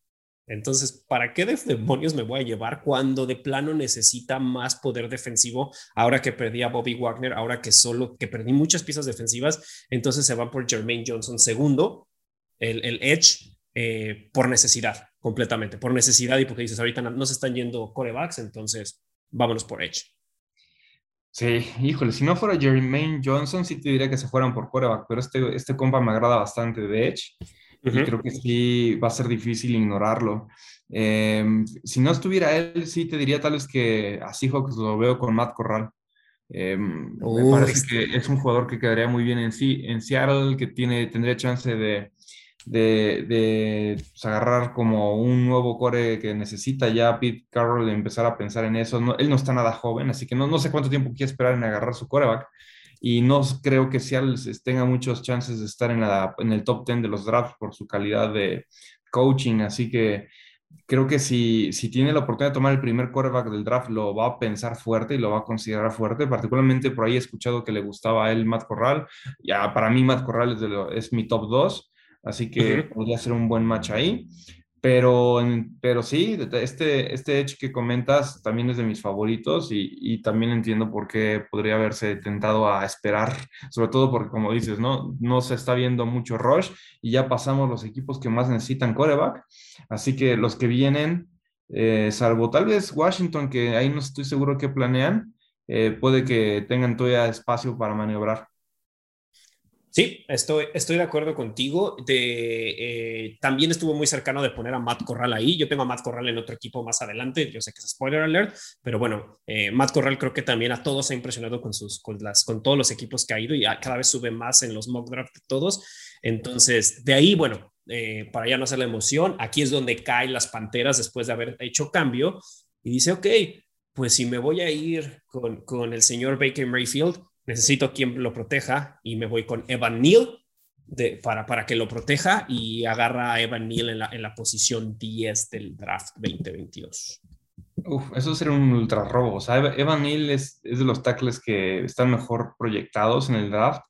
Entonces, ¿para qué demonios me voy a llevar cuando de plano necesita más poder defensivo? Ahora que perdí a Bobby Wagner, ahora que solo, que perdí muchas piezas defensivas, entonces se va por Jermaine Johnson segundo, el, el Edge, eh, por necesidad, completamente, por necesidad y porque dices, ahorita no se están yendo corebacks, entonces vámonos por Edge. Sí, híjole, si no fuera Jermaine Johnson, sí te diría que se fueran por quarterback, pero este, este compa me agrada bastante de Edge y creo que sí va a ser difícil ignorarlo. Em, si no estuviera él, sí te diría tal vez que a Seahawks lo veo con Matt Corral. Em, me parece que es un jugador que quedaría muy bien en, sí, en Seattle, que tiene, tendría chance de, de, de pues, agarrar como un nuevo core que necesita ya Pete Carroll de empezar a pensar en eso. él no está nada joven, así que no, no sé cuánto tiempo quiere esperar en agarrar su coreback. Y no creo que Seattle tenga muchas chances de estar en, la, en el top 10 de los drafts por su calidad de coaching. Así que creo que si, si tiene la oportunidad de tomar el primer quarterback del draft, lo va a pensar fuerte y lo va a considerar fuerte. Particularmente por ahí he escuchado que le gustaba a él Matt Corral. Ya para mí Matt Corral es, es mi top 2 así que podría ser un buen match ahí. Pero, pero sí, este, este Edge que comentas también es de mis favoritos y, también entiendo por qué podría haberse tentado a esperar, (laughs) sobre todo porque como dices, ¿no? no se está viendo mucho rush y ya pasamos los equipos que más necesitan coreback, así que los que vienen, eh, salvo tal vez Washington, que ahí no estoy seguro qué planean, eh, puede que tengan todavía espacio para maniobrar. Sí, estoy, estoy de acuerdo contigo. Eh, también estuvo muy cercano de poner a Matt Corral ahí. Yo tengo a Matt Corral en otro equipo más adelante. Yo sé que es spoiler alert, pero bueno, eh, Matt Corral creo que también a todos ha impresionado con, sus, con, las, con todos los equipos que ha ido y cada vez sube más en los mock draft de todos. Entonces, de ahí, bueno, eh, para ya no hacer la emoción, aquí es donde caen las panteras después de haber hecho cambio y dice, ok, pues si me voy a ir con, con el señor Baker Mayfield necesito quien lo proteja y me voy con Evan Neal de, para, para que lo proteja y agarra a Evan Neal en la, en la posición 10 del draft 2022. Uf, eso sería un ultra robo. O sea, Evan Neal es, es, de los tackles que están mejor proyectados en el draft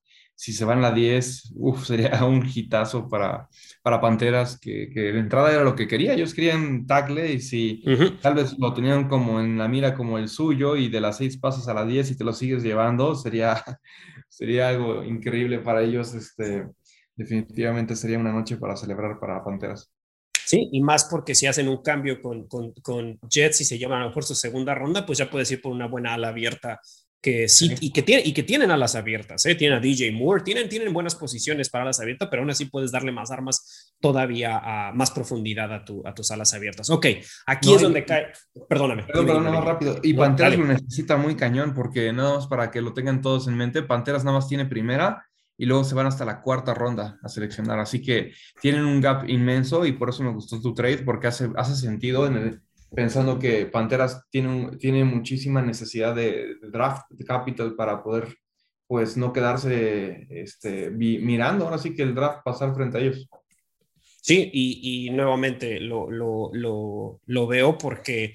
si se van la 10, uf, (laughs) sería un hitazo para, para Panteras, que, que, de entrada era lo que quería. Ellos querían tackle y si tal vez lo tenían como en la mira como el suyo y de las 6 pasas a la 10 y te lo sigues llevando, sería, (laughs) sería algo increíble para ellos. Este, definitivamente sería una noche para celebrar para Panteras. Sí, y más porque si hacen un cambio con, con, con Jets y se llevan a lo mejor su segunda ronda, pues ya puedes ir por una buena ala abierta que sí, y que, tiene, y que tienen alas abiertas, ¿eh? tienen a DJ Moore, tienen, tienen buenas posiciones para alas abiertas, pero aún así puedes darle más armas todavía a más profundidad a, tu, a tus alas abiertas. Ok, aquí es donde cae, perdóname. Perdón, más rápido. Y Panteras lo necesita muy cañón porque nada más para que lo tengan todos en mente, Panteras nada más tiene primera y luego se van hasta la cuarta ronda a seleccionar, así que tienen un gap inmenso y por eso me gustó tu trade porque hace, hace sentido en el pensando que Panteras tiene, tiene muchísima necesidad de, draft capital para poder pues no quedarse este, mirando ahora sí que el draft pasar frente a ellos. Sí, y, y nuevamente lo, lo, lo, lo, veo porque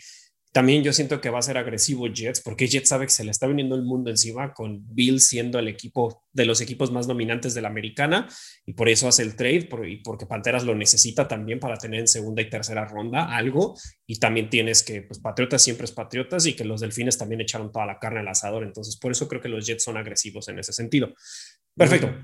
También yo siento que va a ser agresivo Jets, porque Jets sabe que se le está viniendo el mundo encima, con Bill siendo el equipo de los equipos más dominantes de la americana, y por eso hace el trade, y porque Panteras lo necesita también para tener en segunda y tercera ronda algo, y también tienes que, pues Patriotas siempre es Patriotas, y que los Delfines también echaron toda la carne al asador, entonces por eso creo que los Jets son agresivos en ese sentido. Perfecto.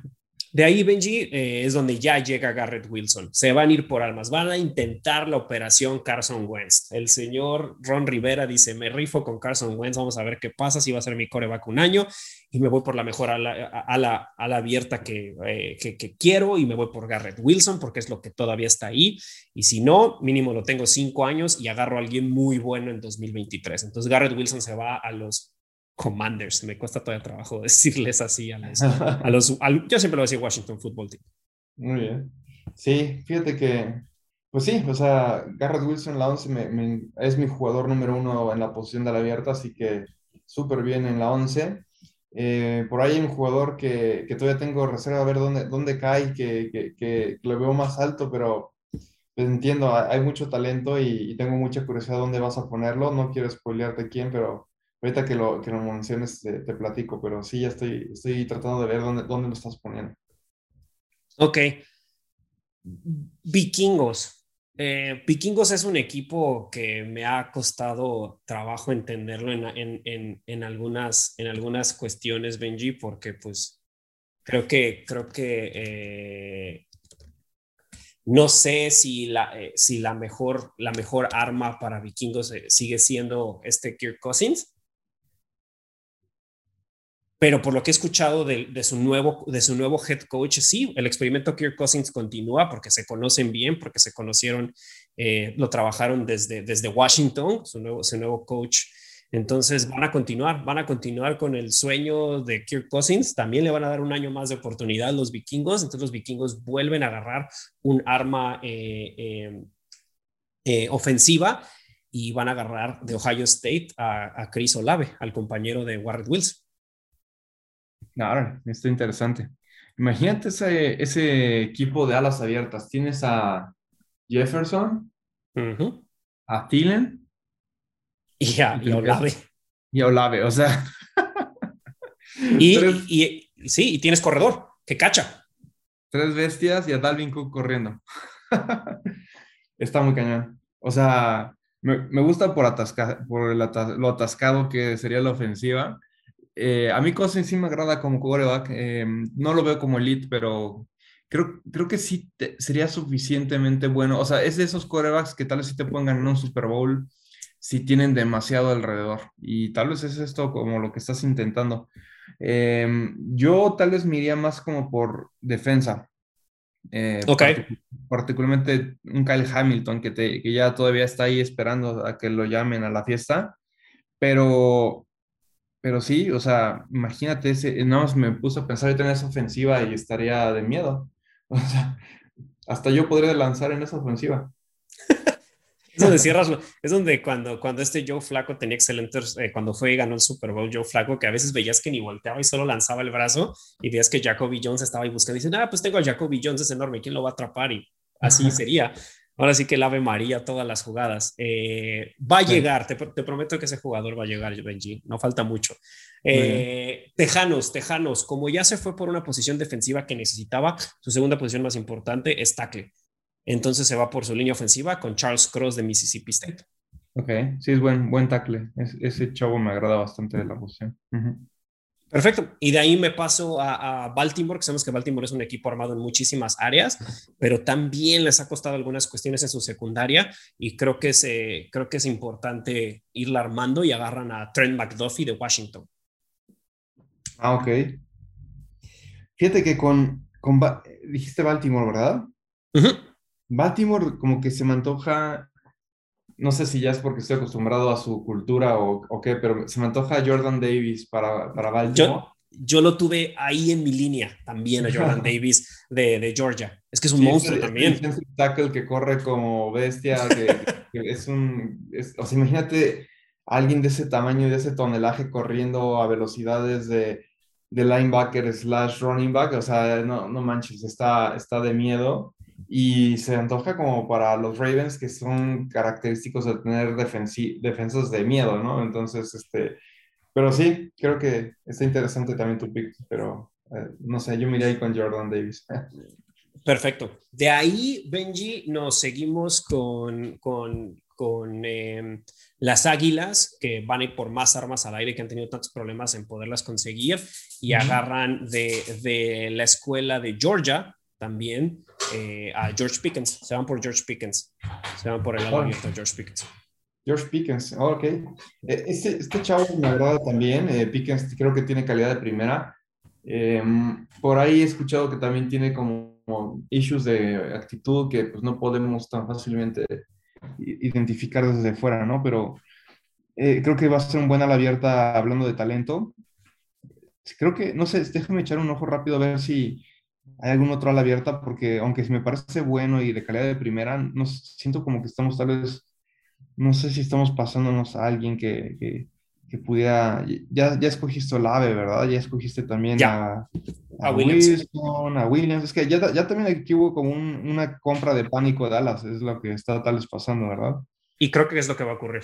De ahí, Benji, eh, es donde ya llega Garrett Wilson. Se van a ir por almas, van a intentar la operación Carson Wentz. El señor Ron Rivera dice, me rifo con Carson Wentz, vamos a ver qué pasa, si va a ser mi coreback un año, y me voy por la mejor ala, la abierta eh, que, que, quiero, y me voy por Garrett Wilson, porque es lo que todavía está ahí, y si no, mínimo lo tengo cinco años y agarro a alguien muy bueno en 2023. Entonces Garrett Wilson se va a los Commanders. Me cuesta todavía trabajo (laughs) decirles así a los, yo siempre lo decía Washington Football Team. Muy bien. Sí, fíjate que, pues sí, o sea, Garrett Wilson, la 11, es mi jugador número uno en la posición de la abierta, así que súper bien en la 11. Eh, por ahí hay un jugador que, que, todavía tengo reserva a ver dónde, dónde cae, que, que, que lo veo más alto, pero pues entiendo, hay mucho talento y, y, tengo mucha curiosidad dónde vas a ponerlo. No quiero spoilearte quién, pero Ahorita que lo, que lo menciones te, platico, pero sí, ya estoy, estoy tratando de ver dónde, dónde lo estás poniendo. Ok. Vikingos. Eh, Vikingos es un equipo que me ha costado trabajo entenderlo en, en, en, en, algunas, en algunas cuestiones, Benji, porque pues creo que, creo que eh, no sé si la, eh, si la, mejor, la mejor arma para Vikingos sigue siendo este Kirk Cousins pero por lo que he escuchado de, su nuevo, de su nuevo head coach, sí, el experimento Kirk Cousins continúa porque se conocen bien, porque se conocieron, eh, lo trabajaron desde, desde Washington, su nuevo, su nuevo coach. Entonces van a continuar, van a continuar con el sueño de Kirk Cousins. También le van a dar un año más de oportunidad los vikingos. Entonces los vikingos vuelven a agarrar un arma eh, eh, ofensiva y van a agarrar de Ohio State a, a Chris Olave, al compañero de Warren Wilson. Ahora, esto es interesante. Imagínate ese, ese equipo de alas abiertas. Tienes a Jefferson, a Thielen y a, Olave. Y a Olave, o sea. (laughs) y, y, sí, y tienes corredor que cacha. Tres bestias y a Dalvin Cook corriendo. (laughs) Está muy cañón. O sea, me, me gusta por, por lo atascado que sería la ofensiva eh, a mí Cousins sí me agrada como coreback. Eh, no lo veo como elite, pero creo, creo que sí sería suficientemente bueno. O sea, es de esos corebacks que tal vez sí te pueden ganar un Super Bowl si tienen demasiado alrededor. Y tal vez es esto como lo que estás intentando. Eh, yo tal vez me iría más como por defensa. ok. particularmente un Kyle Hamilton que, te, que ya todavía está ahí esperando a que lo llamen a la fiesta. Pero pero sí, o sea, imagínate, ese, no, me puse a pensar en esa ofensiva y estaría de miedo. (laughs) O sea, hasta yo podría lanzar en esa ofensiva. es donde cierras, es donde cuando, cuando este Joe Flaco tenía excelentes, eh, cuando fue y ganó el Super Bowl Joe Flaco, que a veces veías que ni volteaba y solo lanzaba el brazo y veías que Jacoby Jones estaba ahí buscando y dicen, ah, pues tengo a Jacoby Jones, es enorme, ¿quién lo va a atrapar? Y así sería. Ahora sí que el Ave María todas las jugadas. Eh, va a llegar, te, prometo que ese jugador va a llegar, Benji, no falta mucho. Eh, tejanos, Tejanos, como ya se fue por una posición defensiva que necesitaba, su segunda posición más importante es tackle. Entonces se va por su línea ofensiva con Charles Cross de Mississippi State. Ok, sí, es buen, buen tackle. ese chavo me agrada bastante de la posición. Perfecto. Y de ahí me paso a, Baltimore, que sabemos que Baltimore es un equipo armado en muchísimas áreas, pero también les ha costado algunas cuestiones en su secundaria y creo que es, creo que es importante irla armando y agarran a Trent McDuffie de Washington. Ah, ok. Fíjate que con, con dijiste Baltimore, ¿verdad? Baltimore como que se me antoja no sé si ya es porque estoy acostumbrado a su cultura o, qué, pero se me antoja Jordan Davis para, para Baltimore. Yo, lo tuve ahí en mi línea también, a Jordan (laughs) Davis de, Georgia. Es que es un monstruo también. Es un tackle que corre como bestia, que, es un... o sea, imagínate alguien de ese tamaño y de ese tonelaje corriendo a velocidades de, de linebacker slash running back, o sea, no, no manches, está, está de miedo y se antoja como para los Ravens que son característicos de tener defensas de miedo, ¿no? Entonces, este, pero sí, creo que está interesante también tu pick, pero eh, no sé, yo miré ahí con Jordan Davis. (laughs) Perfecto. De ahí, Benji, nos seguimos con, con, con em, las águilas, que van a ir por más armas al aire, que han tenido tantos problemas en poderlas conseguir, y agarran de, de la escuela de Georgia también eh, a George Pickens. Se van por George Pickens. Se van por el lado abierto George Pickens. George Pickens, oh, ok. Eh, este, este, chavo me agrada también. Eh, Pickens creo que tiene calidad de primera. Em, por ahí he escuchado que también tiene como, issues de actitud que pues no podemos tan fácilmente identificar desde fuera, ¿no? Pero creo que va a ser un buen ala abierta hablando de talento. Creo que, no sé, déjame echar un ojo rápido a ver si ¿Hay algún otro ala abierta? Porque aunque me parece bueno y de calidad de primera, no siento como que estamos tal vez, no sé si estamos pasándonos a alguien que, que, que pudiera, ya, ya escogiste el AVE, ¿verdad? Ya escogiste también a, a, Williams. Wilson, a Williams. Es que ya, ya también aquí hubo como una compra de pánico de Dallas, es lo que está tal vez pasando, ¿verdad? Y creo que es lo que va a ocurrir.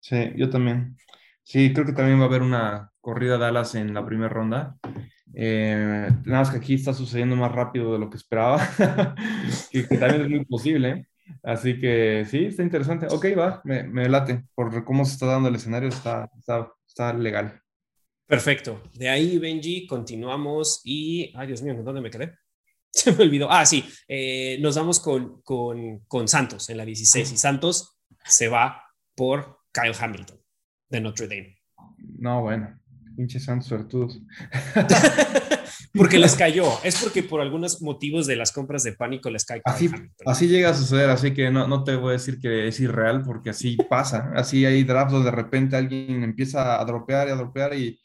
Sí, yo también. Sí, creo que también va a haber una corrida de Dallas en la primera ronda. Eh, nada más que aquí está sucediendo más rápido de lo que esperaba, (laughs) que, también es muy posible. Así que sí, está interesante. Ok, va, me, me, late. Por cómo se está dando el escenario, está, está, está legal. Perfecto. De ahí, Benji, continuamos y... Ay, Dios mío, ¿dónde me quedé? (laughs) Se me olvidó. Ah, sí, eh, nos vamos con, con, con Santos en la 16 y Santos se va por Kyle Hamilton de Notre Dame. No, bueno. Pinches santos suertudos. (laughs) porque les cayó. Es porque por algunos motivos de las compras de pánico les cae. Así, así llega a suceder, así que no, no te voy a decir que es irreal, porque así pasa. Así hay drafts donde de repente alguien empieza a dropear y a dropear y,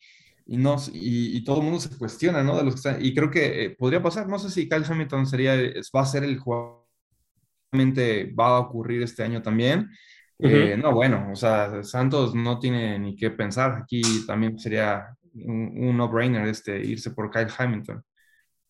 y, no, y, todo el mundo se cuestiona, ¿no? De los que y creo que eh, podría pasar. No sé si Kyle Hamilton sería, va a ser el jugador va a ocurrir este año también. Eh, no, bueno, o sea, Santos no tiene ni qué pensar. Aquí también sería un, no-brainer este, irse por Kyle Hamilton.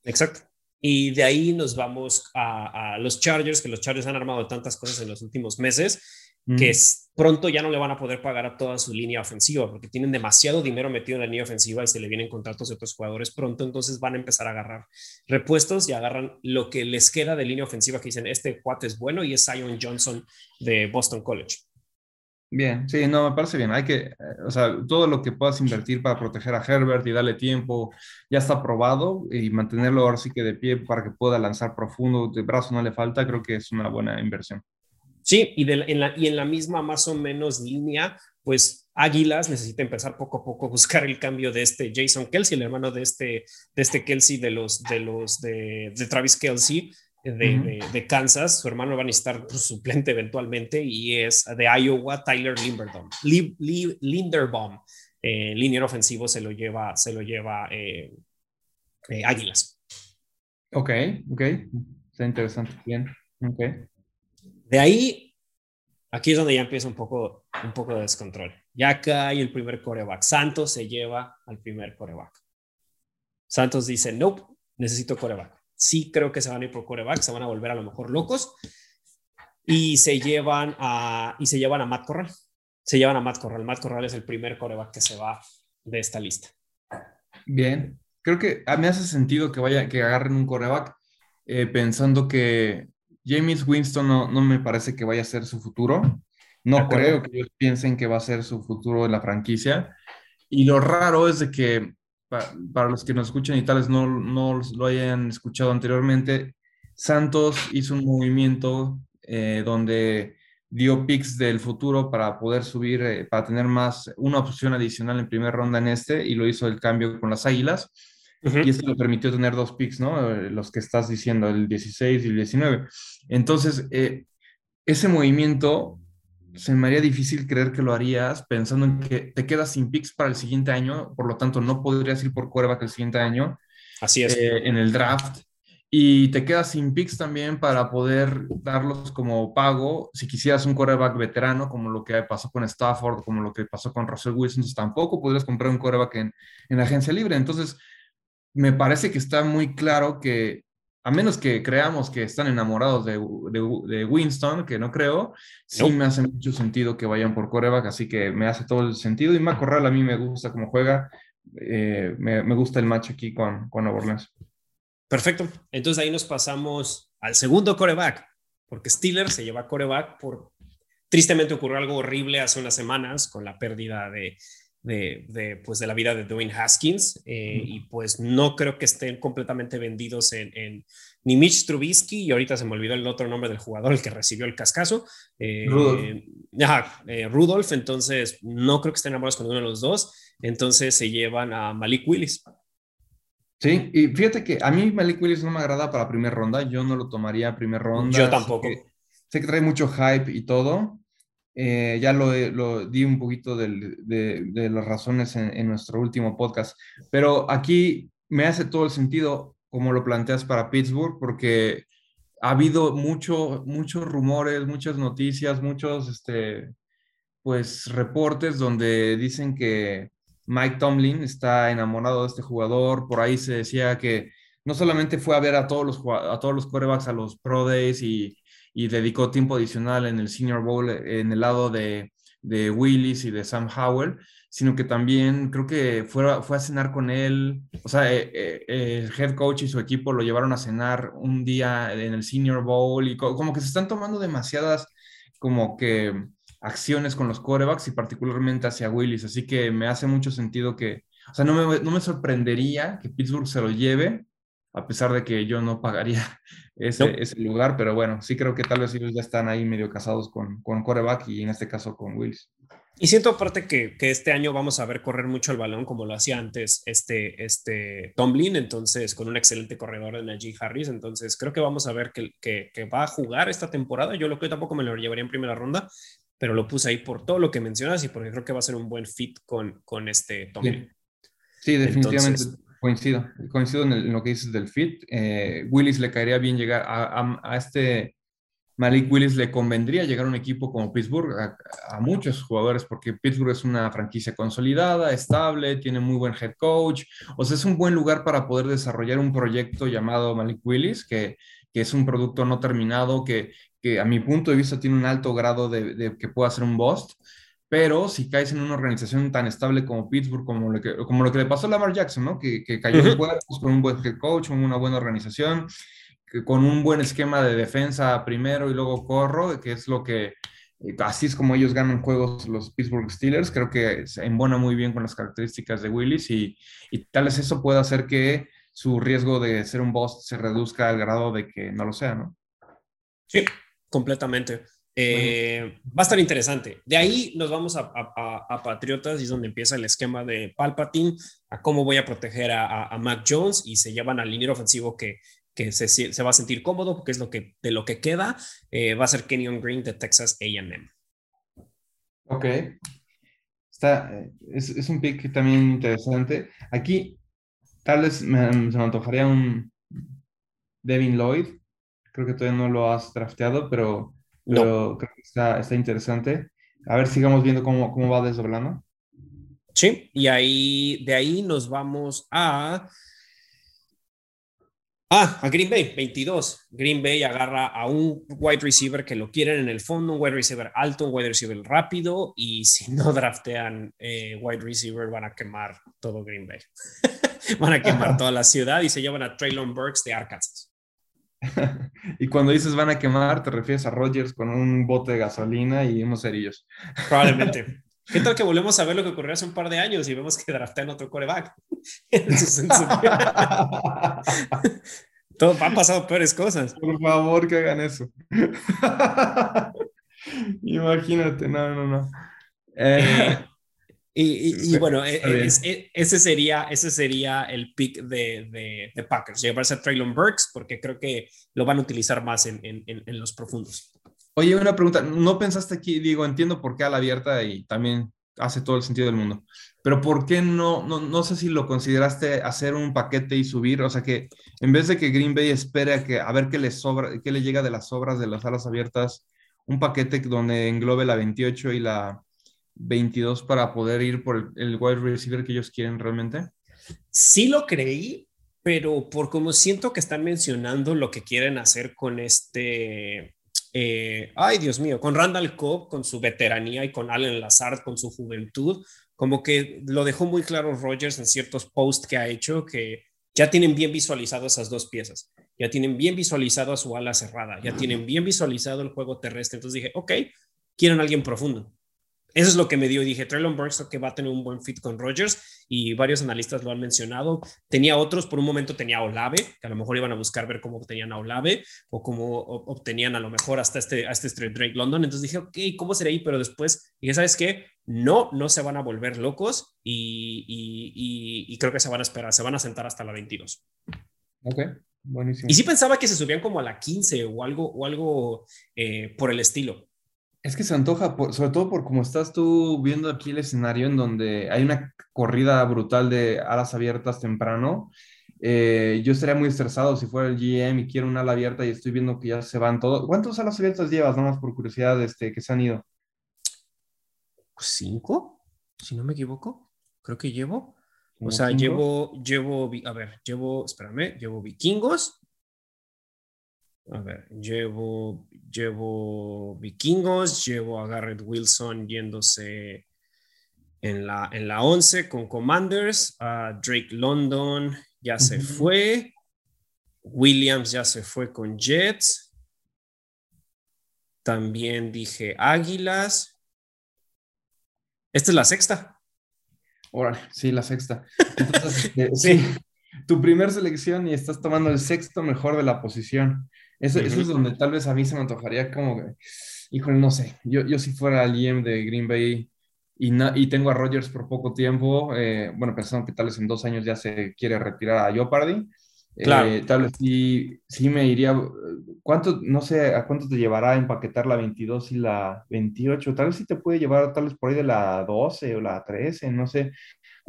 Exacto. Y de ahí nos vamos a, los Chargers, que los Chargers han armado tantas cosas en los últimos meses que pronto ya no le van a poder pagar a toda su línea ofensiva porque tienen demasiado dinero metido en la línea ofensiva y se le vienen contratos de otros jugadores pronto, entonces van a empezar a agarrar repuestos y agarran lo que les queda de línea ofensiva que dicen, este cuate es bueno y es Zion Johnson de Boston College. Bien, sí, no, me parece bien. Hay que, eh, o sea, todo lo que puedas invertir para proteger a Herbert y darle tiempo, ya está probado y mantenerlo ahora sí que de pie para que pueda lanzar profundo, de brazo no le falta, creo que es una buena inversión. Sí, y, en la, y en la misma más o menos línea, pues Águilas necesita empezar poco a poco a buscar el cambio de este Jason Kelsey, el hermano de este, de este Kelsey de los de los de, de Travis Kelsey, de, de, Kansas. Su hermano va a necesitar pues, suplente eventualmente y es de Iowa, Tyler Linderbaum. Linderbaum, eh, línea ofensivo, se lo lleva, se lo lleva eh, eh, Águilas. Ok, ok. Está interesante. Bien. Ok. De ahí, aquí es donde ya empieza un poco, un poco de descontrol. Ya hay el primer coreback. Santos se lleva al primer coreback. Santos dice, nope, necesito coreback sí creo que se van a ir por coreback, se van a volver a lo mejor locos y se llevan a, y se llevan a Matt Corral. Se llevan a Matt Corral. Matt Corral es el primer coreback que se va de esta lista. Bien, creo que a mí hace sentido que vaya, que agarren un coreback eh, pensando que James Winston no, no, me parece que vaya a ser su futuro. No creo que ellos piensen que va a ser su futuro en la franquicia. Y lo raro es de que para, los que nos escuchan y tales no, no lo hayan escuchado anteriormente, Santos hizo un movimiento eh, donde dio picks del futuro para poder subir, eh, para tener más, una opción adicional en primera ronda en este, y lo hizo el cambio con las Águilas. Y esto le permitió tener dos picks, ¿no? Eh, los que estás diciendo, el 16 y el 19. Entonces, ese movimiento se me haría difícil creer que lo harías pensando en que te quedas sin picks para el siguiente año, por lo tanto no podrías ir por que el siguiente año. Así es. Eh, en el draft. Y te quedas sin picks también para poder darlos como pago si quisieras un quarterback veterano, como lo que pasó con Stafford, como lo que pasó con Russell Wilson. Entonces tampoco podrías comprar un quarterback en, en agencia libre. Entonces, me parece que está muy claro que a menos que creamos que están enamorados de, de, Winston, que no creo, sí me hace mucho sentido que vayan por coreback, así que me hace todo el sentido. Y Matt Corral a mí me gusta cómo juega, eh, me, me, gusta el match aquí con, con Orleans. Perfecto, entonces ahí nos pasamos al segundo coreback, porque Steelers se lleva coreback por... Tristemente ocurrió algo horrible hace unas semanas con la pérdida de de, pues de la vida de Dwayne Haskins eh, y pues no creo que estén completamente vendidos en, ni Mitch Trubisky y ahorita se me olvidó el otro nombre del jugador el que recibió el cascazo eh, eh, Rudolph. entonces no creo que estén enamorados con uno de los dos entonces se llevan a Malik Willis Sí, y fíjate que a mí Malik Willis no me agrada para primera ronda, yo no lo tomaría a primera ronda. Yo tampoco. sé que trae mucho hype y todo, eh, ya lo, lo, di un poquito de, las razones en, en, nuestro último podcast, pero aquí me hace todo el sentido como lo planteas para Pittsburgh, porque ha habido mucho, muchos rumores, muchas noticias, muchos este, pues, reportes donde dicen que Mike Tomlin está enamorado de este jugador. Por ahí se decía que no solamente fue a ver a todos los, a todos los quarterbacks a los Pro Days y y dedicó tiempo adicional en el Senior Bowl en el lado de, de Willis y de Sam Howell, sino que también creo que fue, fue a cenar con él, o sea, eh, eh, el head coach y su equipo lo llevaron a cenar un día en el Senior Bowl y como que se están tomando demasiadas como que acciones con los quarterbacks y particularmente hacia Willis, así que me hace mucho sentido que, o sea, no me, no me sorprendería que Pittsburgh se lo lleve, a pesar de que yo no pagaría ese, ese, lugar, pero bueno, sí creo que tal vez ellos ya están ahí medio casados con, con coreback y en este caso con Wills. Y siento aparte que, que, este año vamos a ver correr mucho el balón como lo hacía antes este, este Tomlin, entonces con un excelente corredor en Najee Harris, entonces creo que vamos a ver que, que, que, va a jugar esta temporada, yo lo que tampoco me lo llevaría en primera ronda, pero lo puse ahí por todo lo que mencionas y porque creo que va a ser un buen fit con, con este Tomlin. Sí, definitivamente. Coincido, coincido en, lo que dices del fit. Eh, Willis le caería bien llegar a, a, este Malik Willis le convendría llegar a un equipo como Pittsburgh, a, muchos jugadores, porque Pittsburgh es una franquicia consolidada, estable, tiene muy buen head coach, o sea, es un buen lugar para poder desarrollar un proyecto llamado Malik Willis, que, que es un producto no terminado, que, que, a mi punto de vista tiene un alto grado de, que pueda ser un bust pero si caes en una organización tan estable como Pittsburgh, como lo que, como lo que le pasó a Lamar Jackson, ¿no? Que, que cayó uh con un buen head coach, con una buena organización, que con un buen esquema de defensa primero y luego corro, que es lo que, eh, así es como ellos ganan juegos los Pittsburgh Steelers, creo que se embona muy bien con las características de Willis y, y tal vez eso pueda hacer que su riesgo de ser un boss se reduzca al grado de que no lo sea, ¿no? Sí, completamente. Eh, va a estar interesante. De ahí nos vamos a, a, Patriotas y es donde empieza el esquema de Palpatine, a cómo voy a proteger a, Mac Jones y se llevan al liniero ofensivo que, que se, se, va a sentir cómodo porque es lo que, de lo que queda. Eh, va a ser Kenyon Green de Texas AM. Ok. Está, es, es, un pick también interesante. Aquí tal vez me, se me antojaría un Devin Lloyd. Creo que todavía no lo has drafteado, pero pero creo que está, está, interesante. A ver, sigamos viendo cómo, cómo va desdoblando. Sí, y ahí, de ahí nos vamos a... Ah, a Green Bay, 22. Green Bay agarra a un wide receiver que lo quieren en el fondo, un wide receiver alto, un wide receiver rápido, y si no draftean eh, wide receiver van a quemar todo Green Bay. (laughs) van a quemar (laughs) toda la ciudad y se llevan a Traylon Burks de Arkansas. (laughs) y cuando dices van a quemar, te refieres a Rogers con un bote de gasolina y unos cerillos. Probablemente. (laughs) ¿Qué tal que volvemos a ver lo que ocurrió hace un par de años y vemos que draftean otro coreback? (laughs) Todo, han pasado peores cosas. Por favor, que hagan eso. Imagínate, no, no, no. Eh, y, bueno, e, e, e, ese, sería, ese sería el pick de, de, Packers, llevarse a Traylon Burks, porque creo que lo van a utilizar más en, en, en, los profundos. Oye, una pregunta, ¿no pensaste aquí, digo, entiendo por qué a la abierta y también hace todo el sentido del mundo, pero ¿por qué no, no, no sé si lo consideraste hacer un paquete y subir? O sea, que en vez de que Green Bay espere a, que, a ver qué le sobra, qué le llega de las sobras de las alas abiertas, un paquete donde englobe la 28 y la 22 para poder ir por el, wide receiver que ellos quieren realmente? Sí lo creí, pero por como siento que están mencionando lo que quieren hacer con este, eh, ay Dios mío, con Randall Cobb, con su veteranía y con Allen Lazard, con su juventud, como que lo dejó muy claro Rogers en ciertos posts que ha hecho que ya tienen bien visualizado esas dos piezas, ya tienen bien visualizado su ala cerrada, ya tienen bien visualizado el juego terrestre. Entonces dije, ok, quieren alguien profundo. Eso es lo que me dio y dije, Traylon Burks que va a tener un buen fit con Rodgers y varios analistas lo han mencionado. Tenía otros, por un momento tenía Olave, que a lo mejor iban a buscar ver cómo obtenían a Olave o cómo obtenían a lo mejor hasta este, hasta este Drake London. Entonces dije, ok, ¿cómo será ahí? Pero después dije, ¿sabes qué? No, no se van a volver locos y, y, creo que se van a esperar, se van a sentar hasta la 22. Ok, buenísimo. Y sí pensaba que se subían como a la 15 o algo, o algo eh, por el estilo es que se antoja, sobre todo por cómo estás tú viendo aquí el escenario en donde hay una corrida brutal de alas abiertas temprano. Eh, yo estaría muy estresado si fuera el GM y quiero una ala abierta y estoy viendo que ya se van todos. ¿Cuántas alas abiertas llevas, nomás por curiosidad, este, que se han ido? ¿Cinco? Si no me equivoco. Creo que llevo. O sea, llevo, llevo, a ver, llevo, espérame, llevo vikingos, a ver, llevo, llevo vikingos, llevo a Garrett Wilson yéndose en la, en la 11 con Commanders, a Drake London ya se fue, Williams ya se fue con Jets, también dije Águilas. Esta es la sexta. Órale, sí, la sexta. (laughs) Entonces, eh, sí, tu primer selección y estás tomando el sexto mejor de la posición. Eso, es donde tal vez a mí se me antojaría como, híjole, no sé, yo, yo si fuera el de Green Bay y, y tengo a Rogers por poco tiempo, eh, bueno, pensando que tal vez en dos años ya se quiere retirar a Jeopardy, claro. Eh, tal vez sí, sí me iría, ¿cuánto, no sé, a cuánto te llevará a empaquetar la 22 y la 28? Tal vez sí te puede llevar tal vez por ahí de la 12 o la 13, no sé,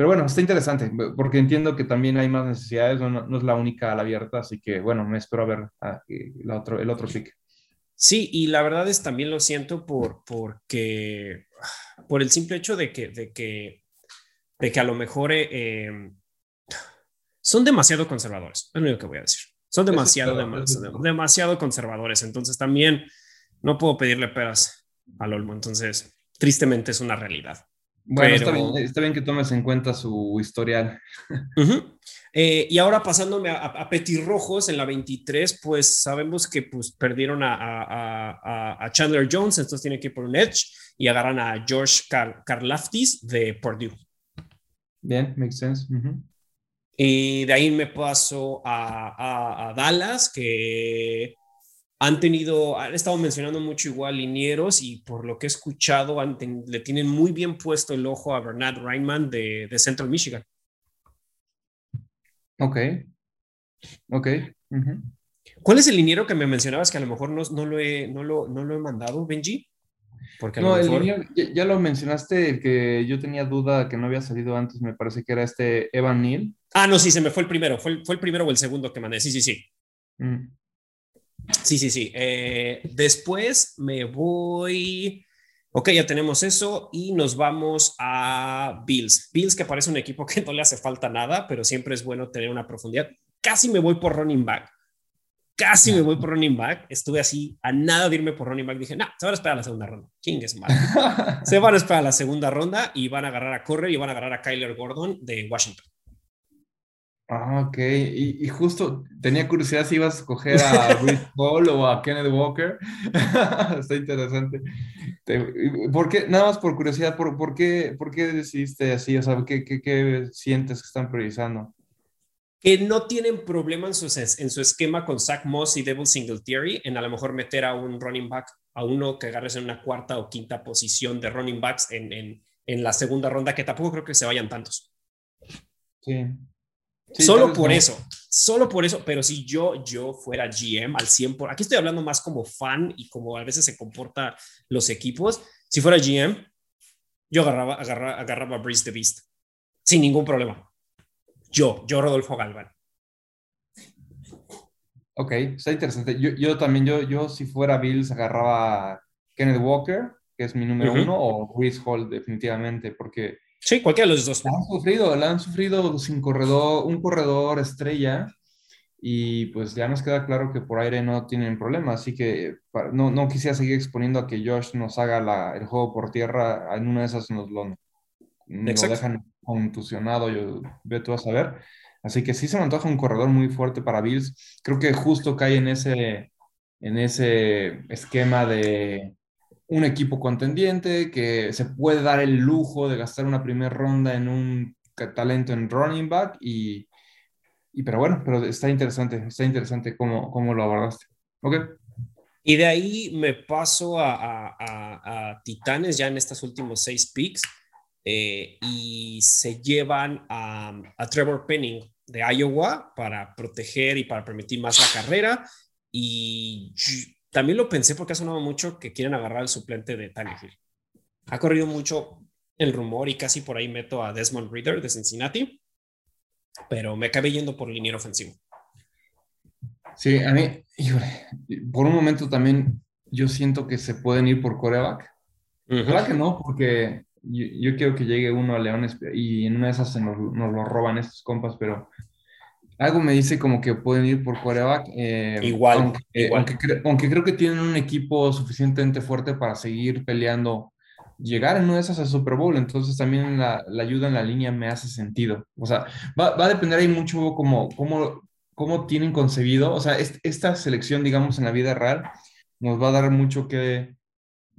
pero bueno, está interesante, porque entiendo que también hay más necesidades, no, es la única a la abierta, así que bueno, me espero a ver el otro, el otro pick. Sí, y la verdad es también lo siento por, porque, por el simple hecho de que, de que, de que a lo mejor eh, em, son demasiado conservadores, es lo único que voy a decir. Son demasiado, demasiado, demasiado conservadores, entonces también no puedo pedirle peras al Olmo, entonces tristemente es una realidad. Bueno, está, bien, que tomes en cuenta su historial. (laughs) Eh, y ahora pasándome a, Petirrojos en la 23, pues sabemos que pues, perdieron a, Chandler Jones, entonces tienen que ir por un Edge y agarran a George Karlaftis de Purdue. Bien, makes sense. Y de ahí me paso a, Dallas, que han tenido, han estado mencionando mucho igual linieros y por lo que he escuchado le tienen muy bien puesto el ojo a Bernard Reinman de, Central Michigan. Ok, ok. ¿Cuál es el liniero que me mencionabas que a lo mejor no, no, lo, he, no, lo, no lo he mandado, Benji? Porque no, el liniero, ya, lo mencionaste, el que yo tenía duda que no había salido antes, me parece que era este Evan Neal. Ah, no, sí, se me fue el primero, fue, fue el primero o el segundo que mandé, sí, sí, sí. Mm. Sí, sí, sí. Eh, después me voy. Ok, ya tenemos eso y nos vamos a Bills. Bills que parece un equipo que (laughs) no le hace falta nada, pero siempre es bueno tener una profundidad. Casi me voy por running back. Casi me voy por running back. Estuve así a nada de irme por running back. Dije, no, se van a esperar a la segunda ronda. Chingues mal. (laughs) se van a esperar a la segunda ronda y van a agarrar a Correr y van a agarrar a Kyler Gordon de Washington. Ah, ok. Y, justo tenía (laughs) curiosidad si ibas a escoger a Rich Paul o a Kenneth Walker. (laughs) Está interesante. ¿Por qué, nada más por curiosidad, ¿por, por, qué, por qué decidiste así? O sea, ¿qué, qué, qué sientes que están priorizando? Que no tienen problema en su, en su esquema con Zach Moss y Devil Singletary en a lo mejor meter a un running back, a uno que agarres en una cuarta o quinta posición de running backs en, en, en la segunda ronda, que tampoco creo que se vayan tantos. Sí solo por eso, solo por eso, pero si yo, yo fuera GM al 100%, por, aquí estoy hablando más como fan y como a veces se comporta los equipos, si fuera GM, yo agarraba, agarraba, agarraba a Breeze the Beast, sin ningún problema. Yo, yo Rodolfo Galván. Ok, está interesante. Yo, yo también, yo, yo si fuera Bills, agarraba a Kenneth Walker, que es mi número uno, o Chris Hall, definitivamente, porque Sí, cualquiera de los dos. La han sufrido, la han sufrido sin corredor, un corredor estrella y pues ya nos queda claro que por aire no tienen problema, así que no, no quisiera seguir exponiendo a que Josh nos haga la, el juego por tierra, en una de esas nos lo, nos dejan contusionado, yo ve tú a saber. Así que sí se me antoja un corredor muy fuerte para Bills. Creo que justo cae en ese, en ese esquema de un equipo contendiente que se puede dar el lujo de gastar una primera ronda en un talento en running back y, y pero bueno, pero está interesante, está interesante cómo, cómo lo abordaste. Ok. Y de ahí me paso a, a, a, Titanes ya en estos últimos seis picks eh, y se llevan a, Trevor Penning de Iowa para proteger y para permitir más la carrera. Y también lo pensé porque ha sonado mucho que quieren agarrar al suplente de Tannehill. Ha corrido mucho el rumor y casi por ahí meto a Desmond Reader de Cincinnati, pero me acabé yendo por liniero ofensivo. Sí, a mí, por un momento también yo siento que se pueden ir por coreback. Uh que no, porque yo, quiero que llegue uno a Leones y en una de esas nos, nos lo roban estos compas, pero algo me dice como que pueden ir por coreback. Eh, igual, aunque, creo que tienen un equipo suficientemente fuerte para seguir peleando, llegar en una de esas al Super Bowl. Entonces también la, ayuda en la línea me hace sentido. O sea, va, va a depender ahí mucho como cómo, cómo tienen concebido. O sea, esta selección, digamos, en la vida real, nos va a dar mucho que,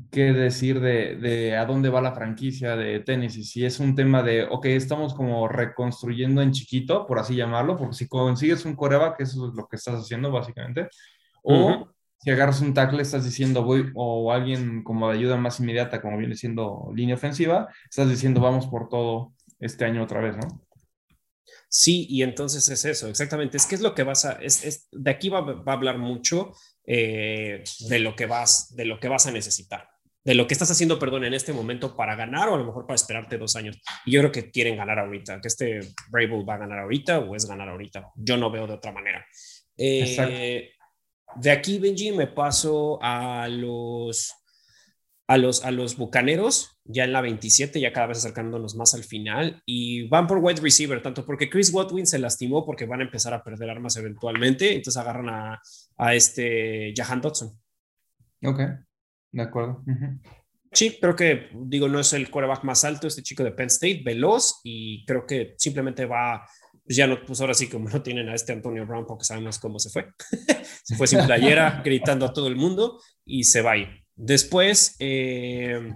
qué decir de, de, a dónde va la franquicia de tenis y si es un tema de, ok, estamos como reconstruyendo en chiquito, por así llamarlo, porque si consigues un coreback, eso es lo que estás haciendo básicamente, o si agarras un tackle, estás diciendo, voy, o alguien como de ayuda más inmediata, como viene siendo línea ofensiva, estás diciendo, vamos por todo este año otra vez, ¿no? Sí, y entonces es eso, exactamente. Es que es lo que vas a, es, de aquí va, va, a hablar mucho eh, de lo que vas, de lo que vas a necesitar de lo que estás haciendo, perdón, en este momento para ganar o a lo mejor para esperarte dos años. Y yo creo que quieren ganar ahorita, que este Brave va a ganar ahorita o es ganar ahorita. Yo no veo de otra manera. Eh, de aquí, Benji, me paso a los, a los, a los Bucaneros, ya en la 27, ya cada vez acercándonos más al final, y van por wide receiver, tanto porque Chris Watwin se lastimó porque van a empezar a perder armas eventualmente, entonces agarran a, a este Jahan Dodson. Ok. De acuerdo. Sí, creo que, digo, no es el quarterback más alto, este chico de Penn State, veloz, y creo que simplemente va, pues ya no, pues ahora sí, como (laughs) no tienen a este Antonio Brown, porque sabemos cómo se fue. (laughs) se fue sin playera, (laughs) gritando a todo el mundo, y se va ahí. Después, eh,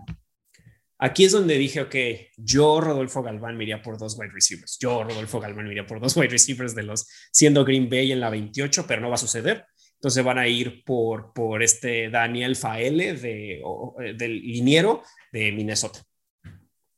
aquí es donde dije, ok, yo, Rodolfo Galván, me iría por dos wide receivers. Yo, Rodolfo Galván, me iría por dos wide receivers de los, siendo Green Bay en la 28, pero no va a suceder. Entonces van a ir por, por este Daniel Faele de, eh, del liniero de Minnesota.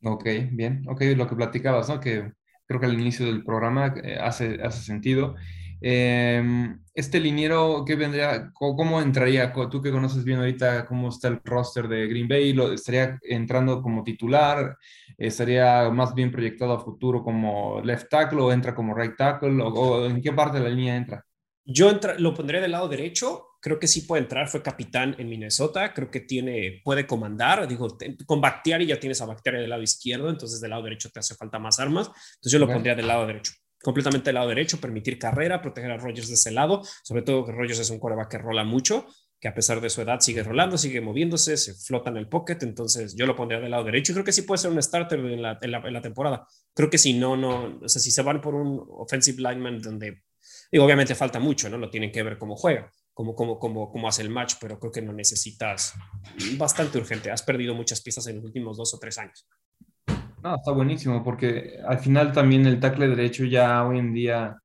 Ok, bien. Ok, lo que platicabas, ¿no? Que creo que al inicio del programa eh, hace, hace sentido. Em, este liniero, ¿qué vendría? ¿Cómo, entraría? Tú que conoces bien ahorita cómo está el roster de Green Bay, ¿lo, ¿estaría entrando como titular? ¿Estaría más bien proyectado a futuro como left tackle o entra como right tackle? o en qué parte de la línea entra? Yo lo pondré del lado derecho. Creo que sí puede entrar. Fue capitán en Minnesota. Creo que tiene, puede comandar. Digo, con Bactiari ya tienes a Bactiari del lado izquierdo, entonces del lado derecho te hace falta más armas. Entonces yo lo pondría del lado derecho. Completamente del lado derecho, permitir carrera, proteger a Rogers de ese lado. Sobre todo que Rogers es un coreback que rola mucho, que a pesar de su edad sigue rolando, sigue moviéndose, se flota en el pocket. Entonces yo lo pondría del lado derecho. Y creo que sí puede ser un starter en la, en la, en la temporada. Creo que si no, no, o sea, si se van por un offensive lineman donde y obviamente falta mucho, ¿no? Lo tienen que ver cómo juega, cómo, cómo, cómo, cómo hace el match, pero creo que no necesitas bastante urgente. Has perdido muchas piezas en los últimos dos o tres años. No, está buenísimo, porque al final también el tackle derecho ya hoy en día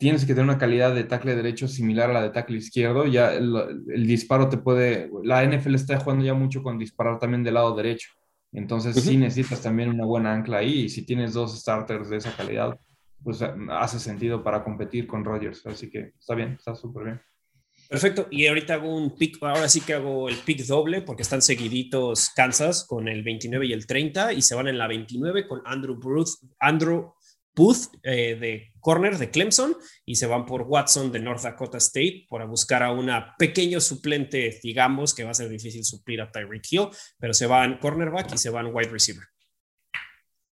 tienes que tener una calidad de tackle derecho similar a la de tackle izquierdo. Ya el, disparo te puede. La NFL está jugando ya mucho con disparar también del lado derecho. Entonces, sí necesitas también una buena ancla ahí. Y si tienes dos starters de esa calidad, pues hace sentido para competir con Rogers. Así que está bien, está súper bien. Perfecto. Y ahorita hago un pick, ahora sí que hago el pick doble porque están seguiditos Kansas con el 29 y el 30 y se van en la 29 con Andrew Booth, Andrew Booth eh, de corner de Clemson y se van por Watson de North Dakota State para buscar a una pequeño suplente, digamos, que va a ser difícil suplir a Tyreek Hill, pero se van cornerback y se van wide receiver.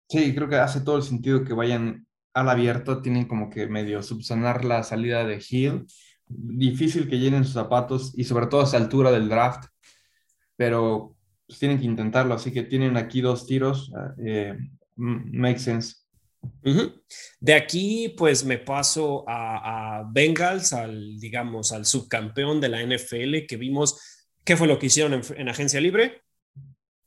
Sí, creo que hace todo el sentido que vayan al abierto, tienen como que medio subsanar la salida de Hill. Difícil que llenen sus zapatos y sobre todo a esa altura del draft, pero pues, tienen que intentarlo, así que tienen aquí dos tiros, eh, make sense. De aquí, pues me paso a, Bengals, al, digamos, al subcampeón de la NFL que vimos. ¿Qué fue lo que hicieron en, agencia libre?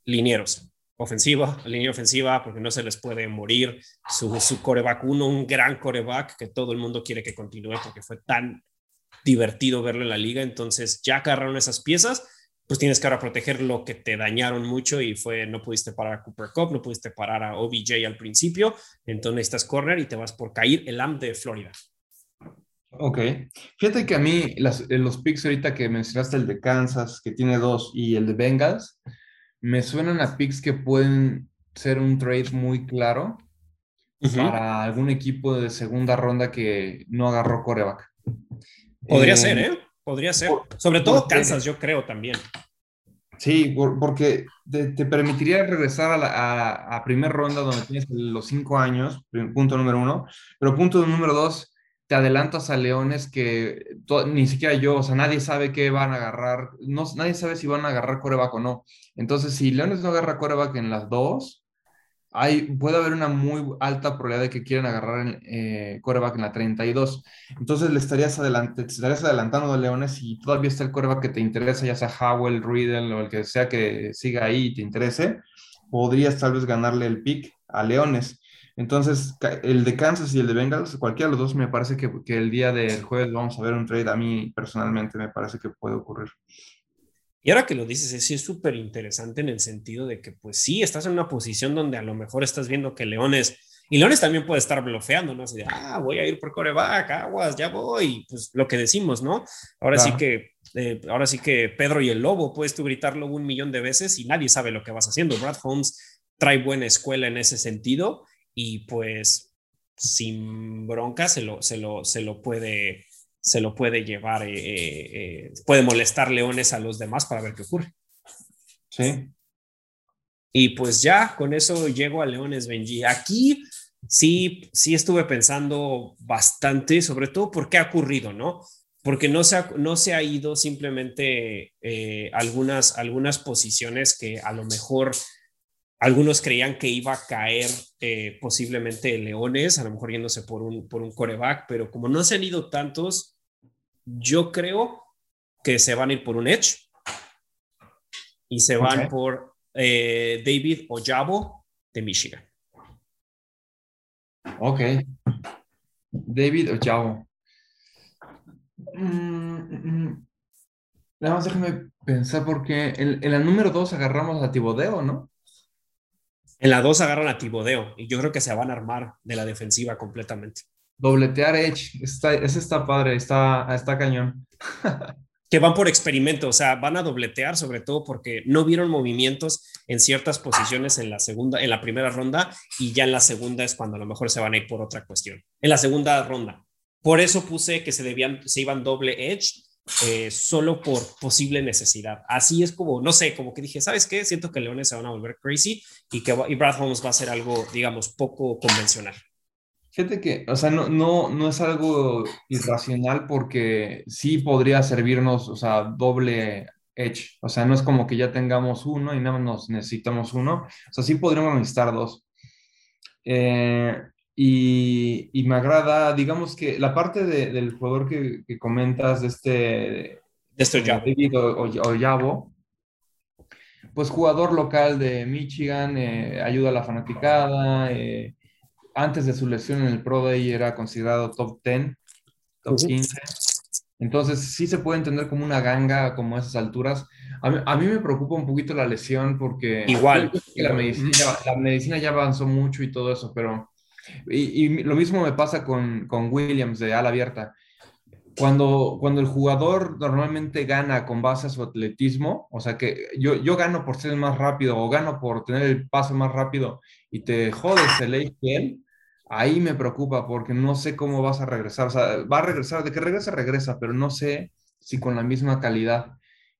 Linieros. Ofensiva, línea ofensiva, porque no se les puede morir su, su coreback uno, un gran coreback que todo el mundo quiere que continúe porque fue tan divertido verlo en la liga. Entonces ya agarraron esas piezas pues tienes que ahora proteger lo que te dañaron mucho y fue, no pudiste parar a Cooper Cup, no pudiste parar a OBJ al principio, entonces necesitas correr y te vas por caer el AM de Florida. Ok. Fíjate que a mí eh, los picks ahorita que mencionaste, el de Kansas, que tiene dos, y el de Bengals, me suenan a picks que pueden ser un trade muy claro para algún equipo de segunda ronda que no agarró coreback. Podría eh, ser, ¿eh? Podría ser. Sobre todo Kansas, yo creo también. Sí, porque te, permitiría regresar a, a, primer ronda donde tienes los cinco años, punto número uno, pero punto número dos, te adelantas a Leones que ni siquiera yo, o sea, nadie sabe qué van a agarrar, no, nadie sabe si van a agarrar coreback o no. Entonces, si Leones no agarra coreback en las dos, puede haber una muy alta probabilidad de que quieran agarrar el eh, coreback en la 32. Entonces le estarías, estarías adelantando a Leones y todavía está el coreback que te interesa, ya sea Howell, Riddle o el que sea que siga ahí y te interese, podrías tal vez ganarle el pick a Leones. Entonces, el de Kansas y el de Bengals, cualquiera de los dos, me parece que, que el día del jueves vamos a ver un trade. A mí personalmente me parece que puede ocurrir. Y ahora que lo dices, sí es súper interesante en el sentido de que, pues sí, estás en una posición donde a lo mejor estás viendo que Leones, y Leones también puede estar bloqueando, ¿no? Así de, ah, voy a ir por coreback, aguas, ya voy, pues lo que decimos, ¿no? Ahora sí que, eh, ahora sí que Pedro y el Lobo, puedes tú gritarlo un millón de veces y nadie sabe lo que vas haciendo. Brad Holmes trae buena escuela en ese sentido y pues sin bronca se lo, se lo, se lo puede se lo puede llevar, eh, eh, eh, puede molestar leones a los demás para ver qué ocurre. Sí. Y pues ya con eso llego a Leones Benji. Aquí sí, sí estuve pensando bastante, sobre todo por qué ha ocurrido, ¿no? Porque no se ha, no se ha ido simplemente algunas, algunas posiciones que a lo mejor algunos creían que iba a caer posiblemente Leones, a lo mejor yéndose por un, por un coreback, pero como no se han ido tantos, yo creo que se van a ir por un Edge y se van por eh, David Ojabo de Michigan. Ok. David Ojabo. Mm, mm, mm. Nada más déjame pensar porque en, la número 2 agarramos a Tibodeo, ¿no? En la 2 agarran a Tibodeo y yo creo que se van a armar de la defensiva completamente. Dobletear Edge, está, ese está padre, está, está cañón. (laughs) que van por experimento, o sea, van a dobletear sobre todo porque no vieron movimientos en ciertas posiciones en la segunda, en la primera ronda y ya en la segunda es cuando a lo mejor se van a ir por otra cuestión. En la segunda ronda. Por eso puse que se debían, se iban doble edge eh, solo por posible necesidad. Así es como, no sé, como que dije, ¿sabes qué? Siento que Leones se van a volver crazy y que y Brad Holmes va a ser algo, digamos, poco convencional. Fíjate que, o sea, no, no, no es algo irracional porque sí podría servirnos, o sea, doble edge. O sea, no es como que ya tengamos uno y nada más nos necesitamos uno. O sea, sí podríamos necesitar dos. Eh, y, y, me agrada, digamos que la parte del jugador que, que, comentas, de este... De este David Oyabo, pues jugador local de Michigan, eh, ayuda a la fanaticada, eh, antes de su lesión en el Pro Day era considerado top 10, top 15. Entonces sí se puede entender como una ganga como a esas alturas. A mí, me preocupa un poquito la lesión porque igual la medicina, la medicina ya avanzó mucho y todo eso, pero y, lo mismo me pasa con, con, Williams de ala abierta. Cuando, cuando el jugador normalmente gana con base a su atletismo, o sea que yo, yo gano por ser más rápido o gano por tener el paso más rápido y te jodes el ACL, ahí me preocupa porque no sé cómo vas a regresar. O sea, va a regresar, de que regresa, regresa, pero no sé si con la misma calidad.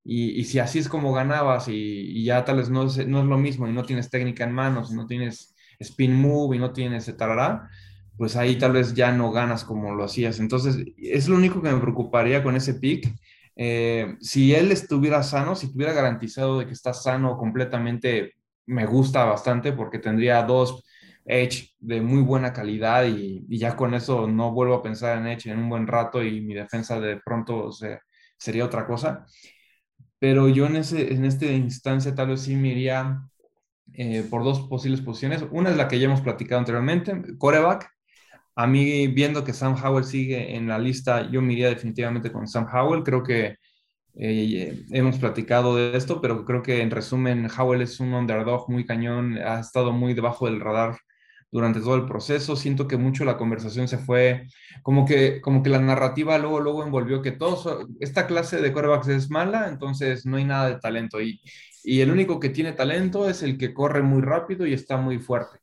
Y, si así es como ganabas y, ya tal vez no es, no es lo mismo y no tienes técnica en manos y no tienes spin move y no tiene ese tarará, pues ahí tal vez ya no ganas como lo hacías. Entonces, es lo único que me preocuparía con ese pick. Eh, si él estuviera sano, si tuviera garantizado de que está sano completamente, me gusta bastante porque tendría dos Edge de muy buena calidad y, ya con eso no vuelvo a pensar en Edge en un buen rato y mi defensa de pronto sería otra cosa. Pero yo en, ese, en esta instancia tal vez sí me iría eh, por dos posibles posiciones. Una es la que ya hemos platicado anteriormente, coreback. A mí, viendo que Sam Howell sigue en la lista, yo me iría definitivamente con Sam Howell. Creo que eh, hemos platicado de esto, pero creo que en resumen, Howell es un underdog muy cañón, ha estado muy debajo del radar durante todo el proceso. Siento que mucho la conversación se fue, como que, como que la narrativa luego, luego envolvió que todos, esta clase de quarterbacks es mala, entonces no hay nada de talento. Y, y el único que tiene talento es el que corre muy rápido y está muy fuerte.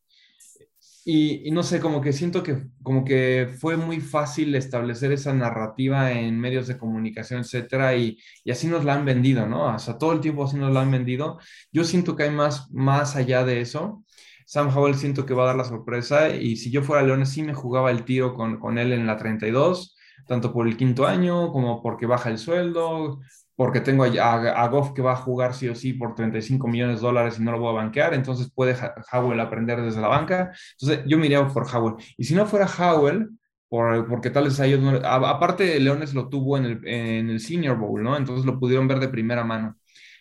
Y, no sé, como que siento que como que fue muy fácil establecer esa narrativa en medios de comunicación, etcétera, y, así nos la han vendido, ¿no? O todo el tiempo así nos la han vendido. Yo siento que hay más, más allá de eso. Sam Howell siento que va a dar la sorpresa y si yo fuera Leones sí me jugaba el tiro con, con él en la 32, tanto por el quinto año como porque baja el sueldo, porque tengo a, Goff que va a jugar sí o sí por 35 millones de dólares y no lo voy a banquear, entonces puede Howell aprender desde la banca. Entonces yo me iría por Howell. Y si no fuera Howell, por, porque tal vez ellos no, aparte Leones lo tuvo en el, en el Senior Bowl, ¿no? Entonces lo pudieron ver de primera mano.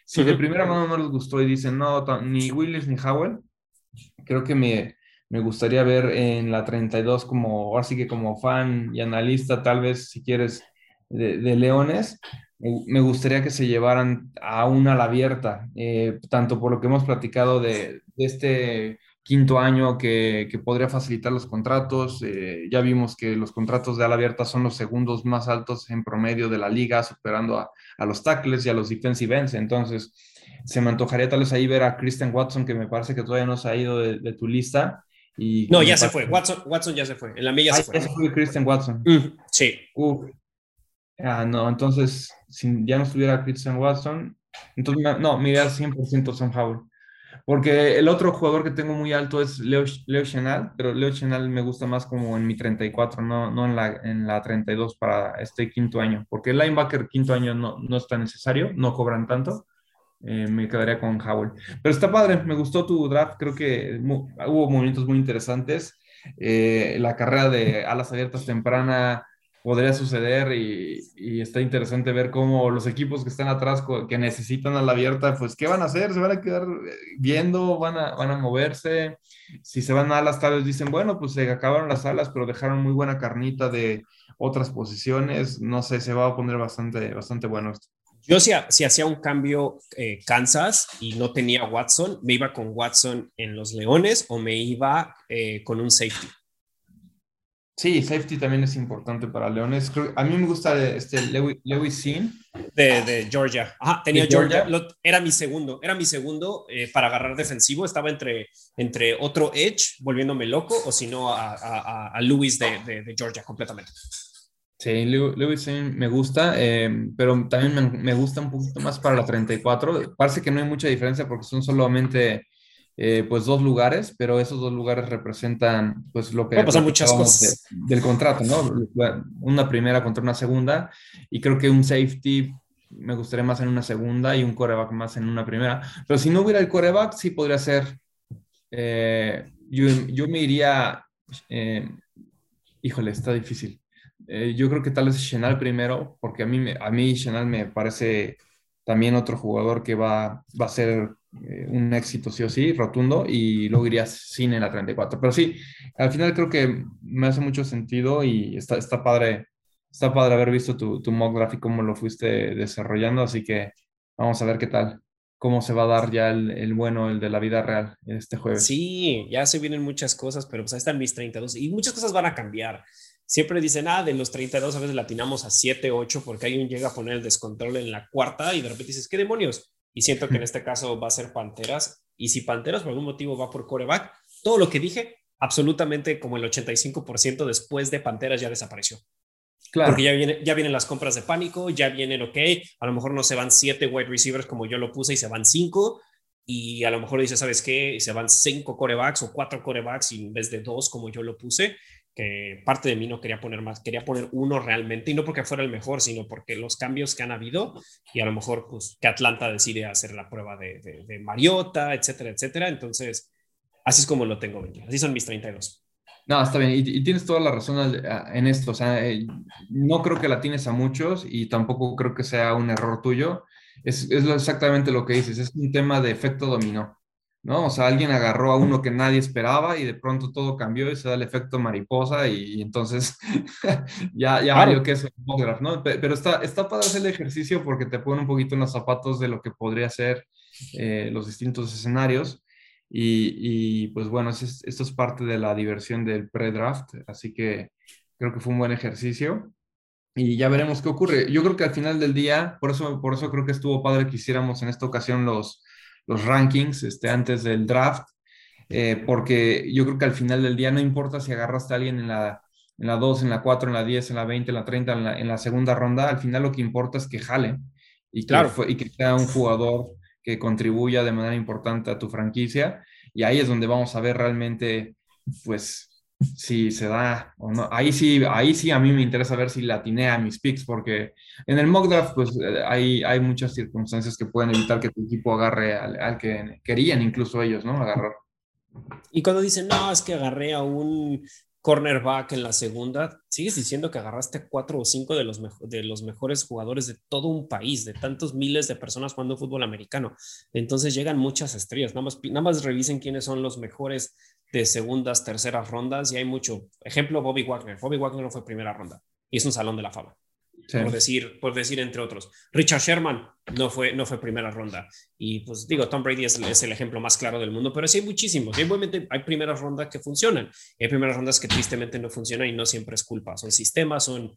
Si de primera mano no les gustó y dicen, no, ni Willis ni Howell, creo que me, me gustaría ver en la 32 como, así que como fan y analista, tal vez si quieres, de, de Leones, me gustaría que se llevaran a una ala abierta, eh, tanto por lo que hemos platicado de, este quinto año que, podría facilitar los contratos. Eh, ya vimos que los contratos de ala abierta son los segundos más altos en promedio de la liga, superando a, los tackles y a los defensive ends. Entonces, se me antojaría tal vez ahí ver a Christian Watson, que me parece que todavía no se ha ido de, tu lista. Y no, ya se fue. Watson, Watson ya se fue. En la milla se fue. Ya se fue Christian Watson. sí. Ah, no, entonces, si ya no estuviera Christian Watson, entonces, no, mira 100% Sam Howell. Porque el otro jugador que tengo muy alto es Leo, Leo Chenal, pero Leo Chenal me gusta más como en mi 34, no, no en, la, en la 32 para este quinto año. Porque el linebacker quinto año no, no está necesario, no cobran tanto. Eh, me quedaría con Howell. Pero está padre, me gustó tu draft, creo que hubo movimientos muy interesantes. Eh, la carrera de alas abiertas temprana podría suceder y, está interesante ver cómo los equipos que están atrás, que necesitan a la abierta, pues, ¿qué van a hacer? ¿Se van a quedar eh, viendo? ¿Van a, van a moverse? Si se van a alas, tal dicen, bueno, pues se acabaron las alas, pero dejaron muy buena carnita de otras posiciones. No sé, se va a poner bastante, bastante bueno esto. Yo si, si hacía un cambio eh, Kansas y no tenía Watson, me iba con Watson en los Leones o me iba eh, con un safety. Sí, safety también es importante para Leones. a mí me gusta este Lewis, Lewis De, Georgia. Ajá, tenía Georgia. era mi segundo. Era mi segundo eh, para agarrar defensivo. Estaba entre, entre otro Edge, volviéndome loco, o si no, a, a, a Lewis de, Georgia completamente. Sí, Lewis me gusta, eh, pero también me, me, gusta un poquito más para la 34. Parece que no hay mucha diferencia porque son solamente eh, pues dos lugares, pero esos dos lugares representan pues lo que... pasar muchas cosas. del contrato, ¿no? Una primera contra una segunda y creo que un safety me gustaría más en una segunda y un coreback más en una primera. Pero si no hubiera el coreback, sí podría ser... Eh, yo, yo, me iría... Eh, híjole, está difícil. yo creo que tal vez Chenal primero, porque a mí, a mí Chenal me parece también otro jugador que va, va a ser eh, un éxito sí o sí, rotundo, y luego iría sin en la 34. Pero sí, al final creo que me hace mucho sentido y está, está padre. Está padre haber visto tu, tu mock graphic, cómo lo fuiste desarrollando, así que vamos a ver qué tal, cómo se va a dar ya el, el bueno, el de la vida real este jueves. Sí, ya se vienen muchas cosas, pero pues ahí están mis 32 y muchas cosas van a cambiar siempre dicen, ah, de los 32 a veces latinamos a 7, 8 porque alguien llega a poner el descontrol en la cuarta y de repente dices, ¿qué demonios? Y siento que en este caso va a ser Panteras. Y si Panteras por algún motivo va por coreback, todo lo que dije, absolutamente como el 85% después de Panteras ya desapareció. Claro. Porque ya, viene, ya vienen las compras de pánico, ya vienen, ok, a lo mejor no se van siete wide receivers como yo lo puse y se van cinco. y a lo mejor dice, ¿sabes qué? Se van cinco corebacks o cuatro corebacks en vez de dos, como yo lo puse, que parte de mí no quería poner más, quería poner uno realmente, y no porque fuera el mejor, sino porque los cambios que han habido, y a lo mejor pues que Atlanta decide hacer la prueba de, de, Mariota, etcétera, etcétera. Entonces, así es como lo tengo, así son mis 32. No, está bien, y, tienes toda la razón en esto, o sea, eh, no creo que la tienes a muchos y tampoco creo que sea un error tuyo, es, es exactamente lo que dices, es un tema de efecto dominó. ¿No? O sea, alguien agarró a uno que nadie esperaba y de pronto todo cambió y se da el efecto mariposa y, entonces (laughs) ya, ya claro. que es un ¿no? Pero está, está para hacer el ejercicio porque te pone un poquito en los zapatos de lo que podría ser eh, los distintos escenarios. Y, pues bueno, esto es parte de la diversión del pre-draft, así que creo que fue un buen ejercicio y ya veremos qué ocurre. Yo creo que al final del día, por eso, por eso creo que estuvo padre que hiciéramos en esta ocasión los, los rankings este, antes del draft, eh, porque yo creo que al final del día no importa si agarraste a alguien en la, en la 2, en la 4, en la 10, en la 20, en la 30, en la, en la segunda ronda, al final lo que importa es que jale y que, y que sea un jugador que contribuya de manera importante a tu franquicia. Y ahí es donde vamos a ver realmente, pues, si se da o no. Ahí sí, ahí sí a mí me interesa ver si la a mis picks, porque en el mock draft, pues eh, hay, hay muchas circunstancias que pueden evitar que tu equipo agarre al, que querían incluso ellos, ¿no? Agarrar. Y cuando dicen, no, es que agarré a un cornerback en la segunda, sigues diciendo que agarraste cuatro o cinco de los, de los mejores jugadores de todo un país, de tantos miles de personas jugando fútbol americano. Entonces llegan muchas estrellas. Nada más, nada más revisen quiénes son los mejores de segundas, terceras rondas y hay mucho. Ejemplo, Bobby Wagner. Bobby Wagner no fue primera ronda y es un salón de la fama. Por, decir, por decir entre otros. Richard Sherman no fue, no fue primera ronda. Y pues digo, Tom Brady es, es el ejemplo más claro del mundo, pero sí hay muchísimos. Y obviamente hay primeras rondas que funcionan. Hay primeras rondas que tristemente no funcionan y no siempre es culpa. Son sistemas, son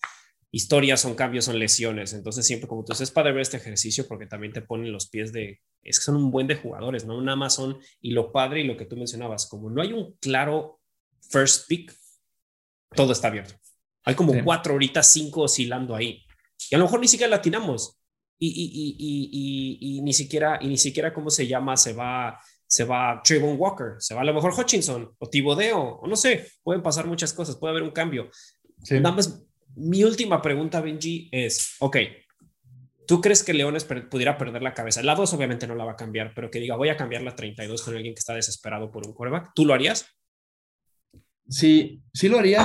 historias, son cambios, son lesiones. Entonces siempre como tú dices, es para ver este ejercicio porque también te ponen los pies de es que son un buen de jugadores, ¿no? Un Amazon y lo padre y lo que tú mencionabas, como no hay un claro first pick, todo está abierto. Hay como cuatro ahorita, cinco oscilando ahí. Y a lo mejor ni siquiera latinamos. Y, y, y, y, ni siquiera, y ni siquiera, ¿cómo se llama? Se va, se va Trayvon Walker, se va a lo mejor Hutchinson o Tibodeo, o no sé, pueden pasar muchas cosas, puede haber un cambio. Nada más, mi última pregunta, Benji, es, ok, ¿Tú crees que Leones pudiera perder la cabeza? La 2 obviamente no la va a cambiar, pero que diga, voy a cambiar la 32 con alguien que está desesperado por un quarterback. ¿Tú lo harías? Sí, sí lo haría.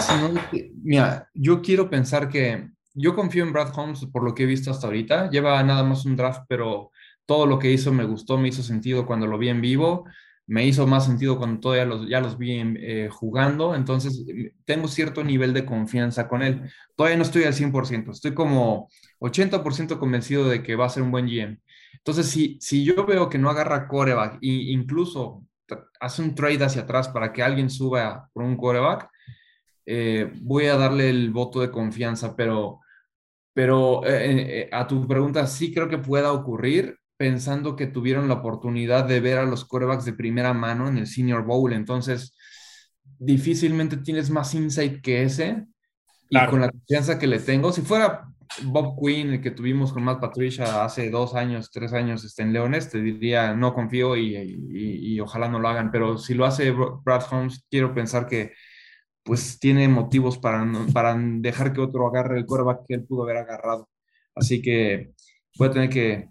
mira, yo quiero pensar que yo confío en Brad Holmes por lo que he visto hasta ahorita. Lleva nada más un draft, pero todo lo que hizo me gustó, me hizo sentido cuando lo vi en vivo me hizo más sentido cuando todavía los, ya los vi eh, jugando, entonces tengo cierto nivel de confianza con él. Todavía no estoy al 100%, estoy como 80% convencido de que va a ser un buen GM. Entonces, si, si yo veo que no agarra coreback e incluso hace un trade hacia atrás para que alguien suba por un coreback, eh, voy a darle el voto de confianza, pero, pero eh, a tu pregunta, sí creo que pueda ocurrir pensando que tuvieron la oportunidad de ver a los corebacks de primera mano en el Senior Bowl. Entonces, difícilmente tienes más insight que ese. Y con la confianza que le tengo, si fuera Bob Quinn, el que tuvimos con Matt Patricia hace dos años, tres años este, en Leones, te diría no confío y, y, ojalá no lo hagan. Pero si lo hace Brad Holmes, quiero pensar que pues tiene motivos para, para dejar que otro agarre el coreback que él pudo haber agarrado. Así que voy a tener que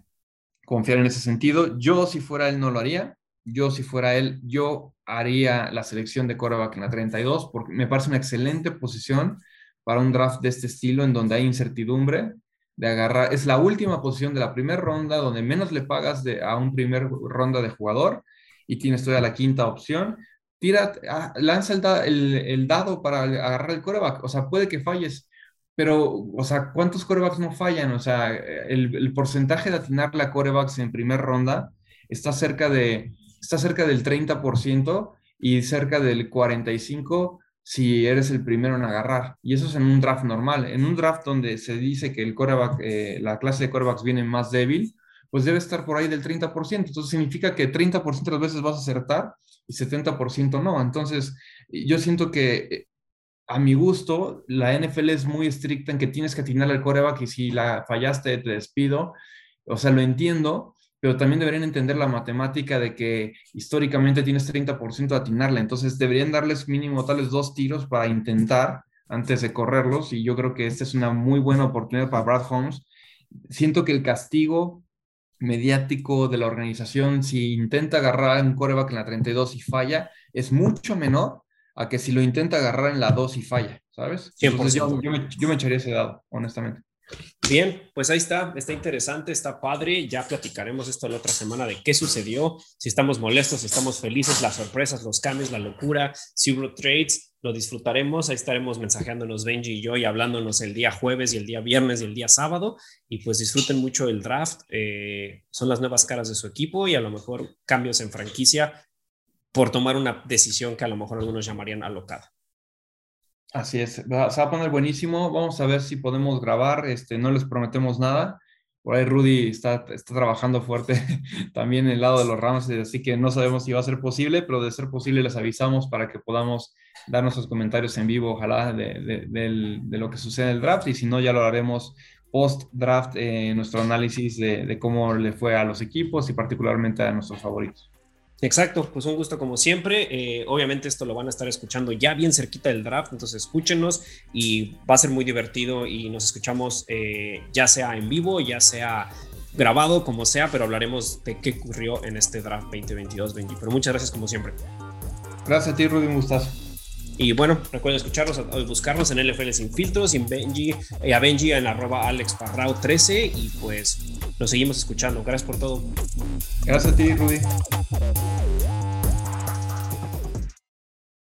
confiar en ese sentido. Yo, si fuera él, no lo haría. Yo, si fuera él, yo haría la selección de coreback en la 32, porque me parece una excelente posición para un draft de este estilo, en donde hay incertidumbre de agarrar. Es la última posición de la primera ronda, donde menos le pagas de, a un primer ronda de jugador y tienes todavía la quinta opción. Tira, ah, lanza el, dado para agarrar el coreback. O sea, puede que falles, pero, o sea, ¿cuántos corebacks no fallan? O sea, el, porcentaje de atinar la corebacks en primera ronda está cerca, de, está cerca del 30% y cerca del 45% si eres el primero en agarrar. Y eso es en un draft normal. En un draft donde se dice que el coreback, eh, la clase de corebacks viene más débil, pues debe estar por ahí del 30%. Entonces significa que 30% de las veces vas a acertar y 70% no. Entonces, yo siento que a mi gusto, la NFL es muy estricta en que tienes que atinar al coreback y si la fallaste te despido. O sea, lo entiendo, pero también deberían entender la matemática de que históricamente tienes 30% de atinarle, entonces deberían darles mínimo tales dos tiros para intentar antes de correrlos y yo creo que esta es una muy buena oportunidad para Brad Holmes. Siento que el castigo mediático de la organización si intenta agarrar un coreback en la 32 y falla es mucho menor a que si lo intenta agarrar en la 2 y falla, ¿sabes? yo, me, yo me echaría ese dado, honestamente. Bien, pues ahí está, está interesante, está padre. Ya platicaremos esto la otra semana de qué sucedió, si estamos molestos, si estamos felices, las sorpresas, los cambios, la locura, si hubo trades, lo disfrutaremos. Ahí estaremos mensajeándonos Benji y yo y hablándonos el día jueves y el día viernes y el día sábado. Y pues disfruten mucho el draft. Eh, son las nuevas caras de su equipo y a lo mejor cambios en franquicia por tomar una decisión que a lo mejor algunos llamarían alocada. Así es, se va a poner buenísimo. Vamos a ver si podemos grabar. Este, no les prometemos nada. Por ahí Rudy está, está trabajando fuerte (laughs) también en el lado de los Rams, así que no sabemos si va a ser posible, pero de ser posible les avisamos para que podamos dar nuestros comentarios en vivo, ojalá, de, de, lo que sucede en el draft. Y si no, ya lo haremos post-draft, en nuestro análisis de cómo le fue a los equipos y particularmente a nuestros favoritos. Exacto, pues un gusto como siempre. Eh, obviamente esto lo van a estar escuchando ya bien cerquita del draft, entonces escúchenos y va a ser muy divertido y nos escuchamos eh, ya sea en vivo, ya sea grabado, como sea, pero hablaremos de qué ocurrió en este draft 2022, Benji. Pero muchas gracias como siempre. Gracias a ti, Rudy, un gustazo. Y bueno, recuerden escucharnos, buscarnos en LFL Sin Filtros y en Benji, eh, a Benji en arroba alexparrao13 y pues nos seguimos escuchando. Gracias por todo. Gracias a ti, Rudy.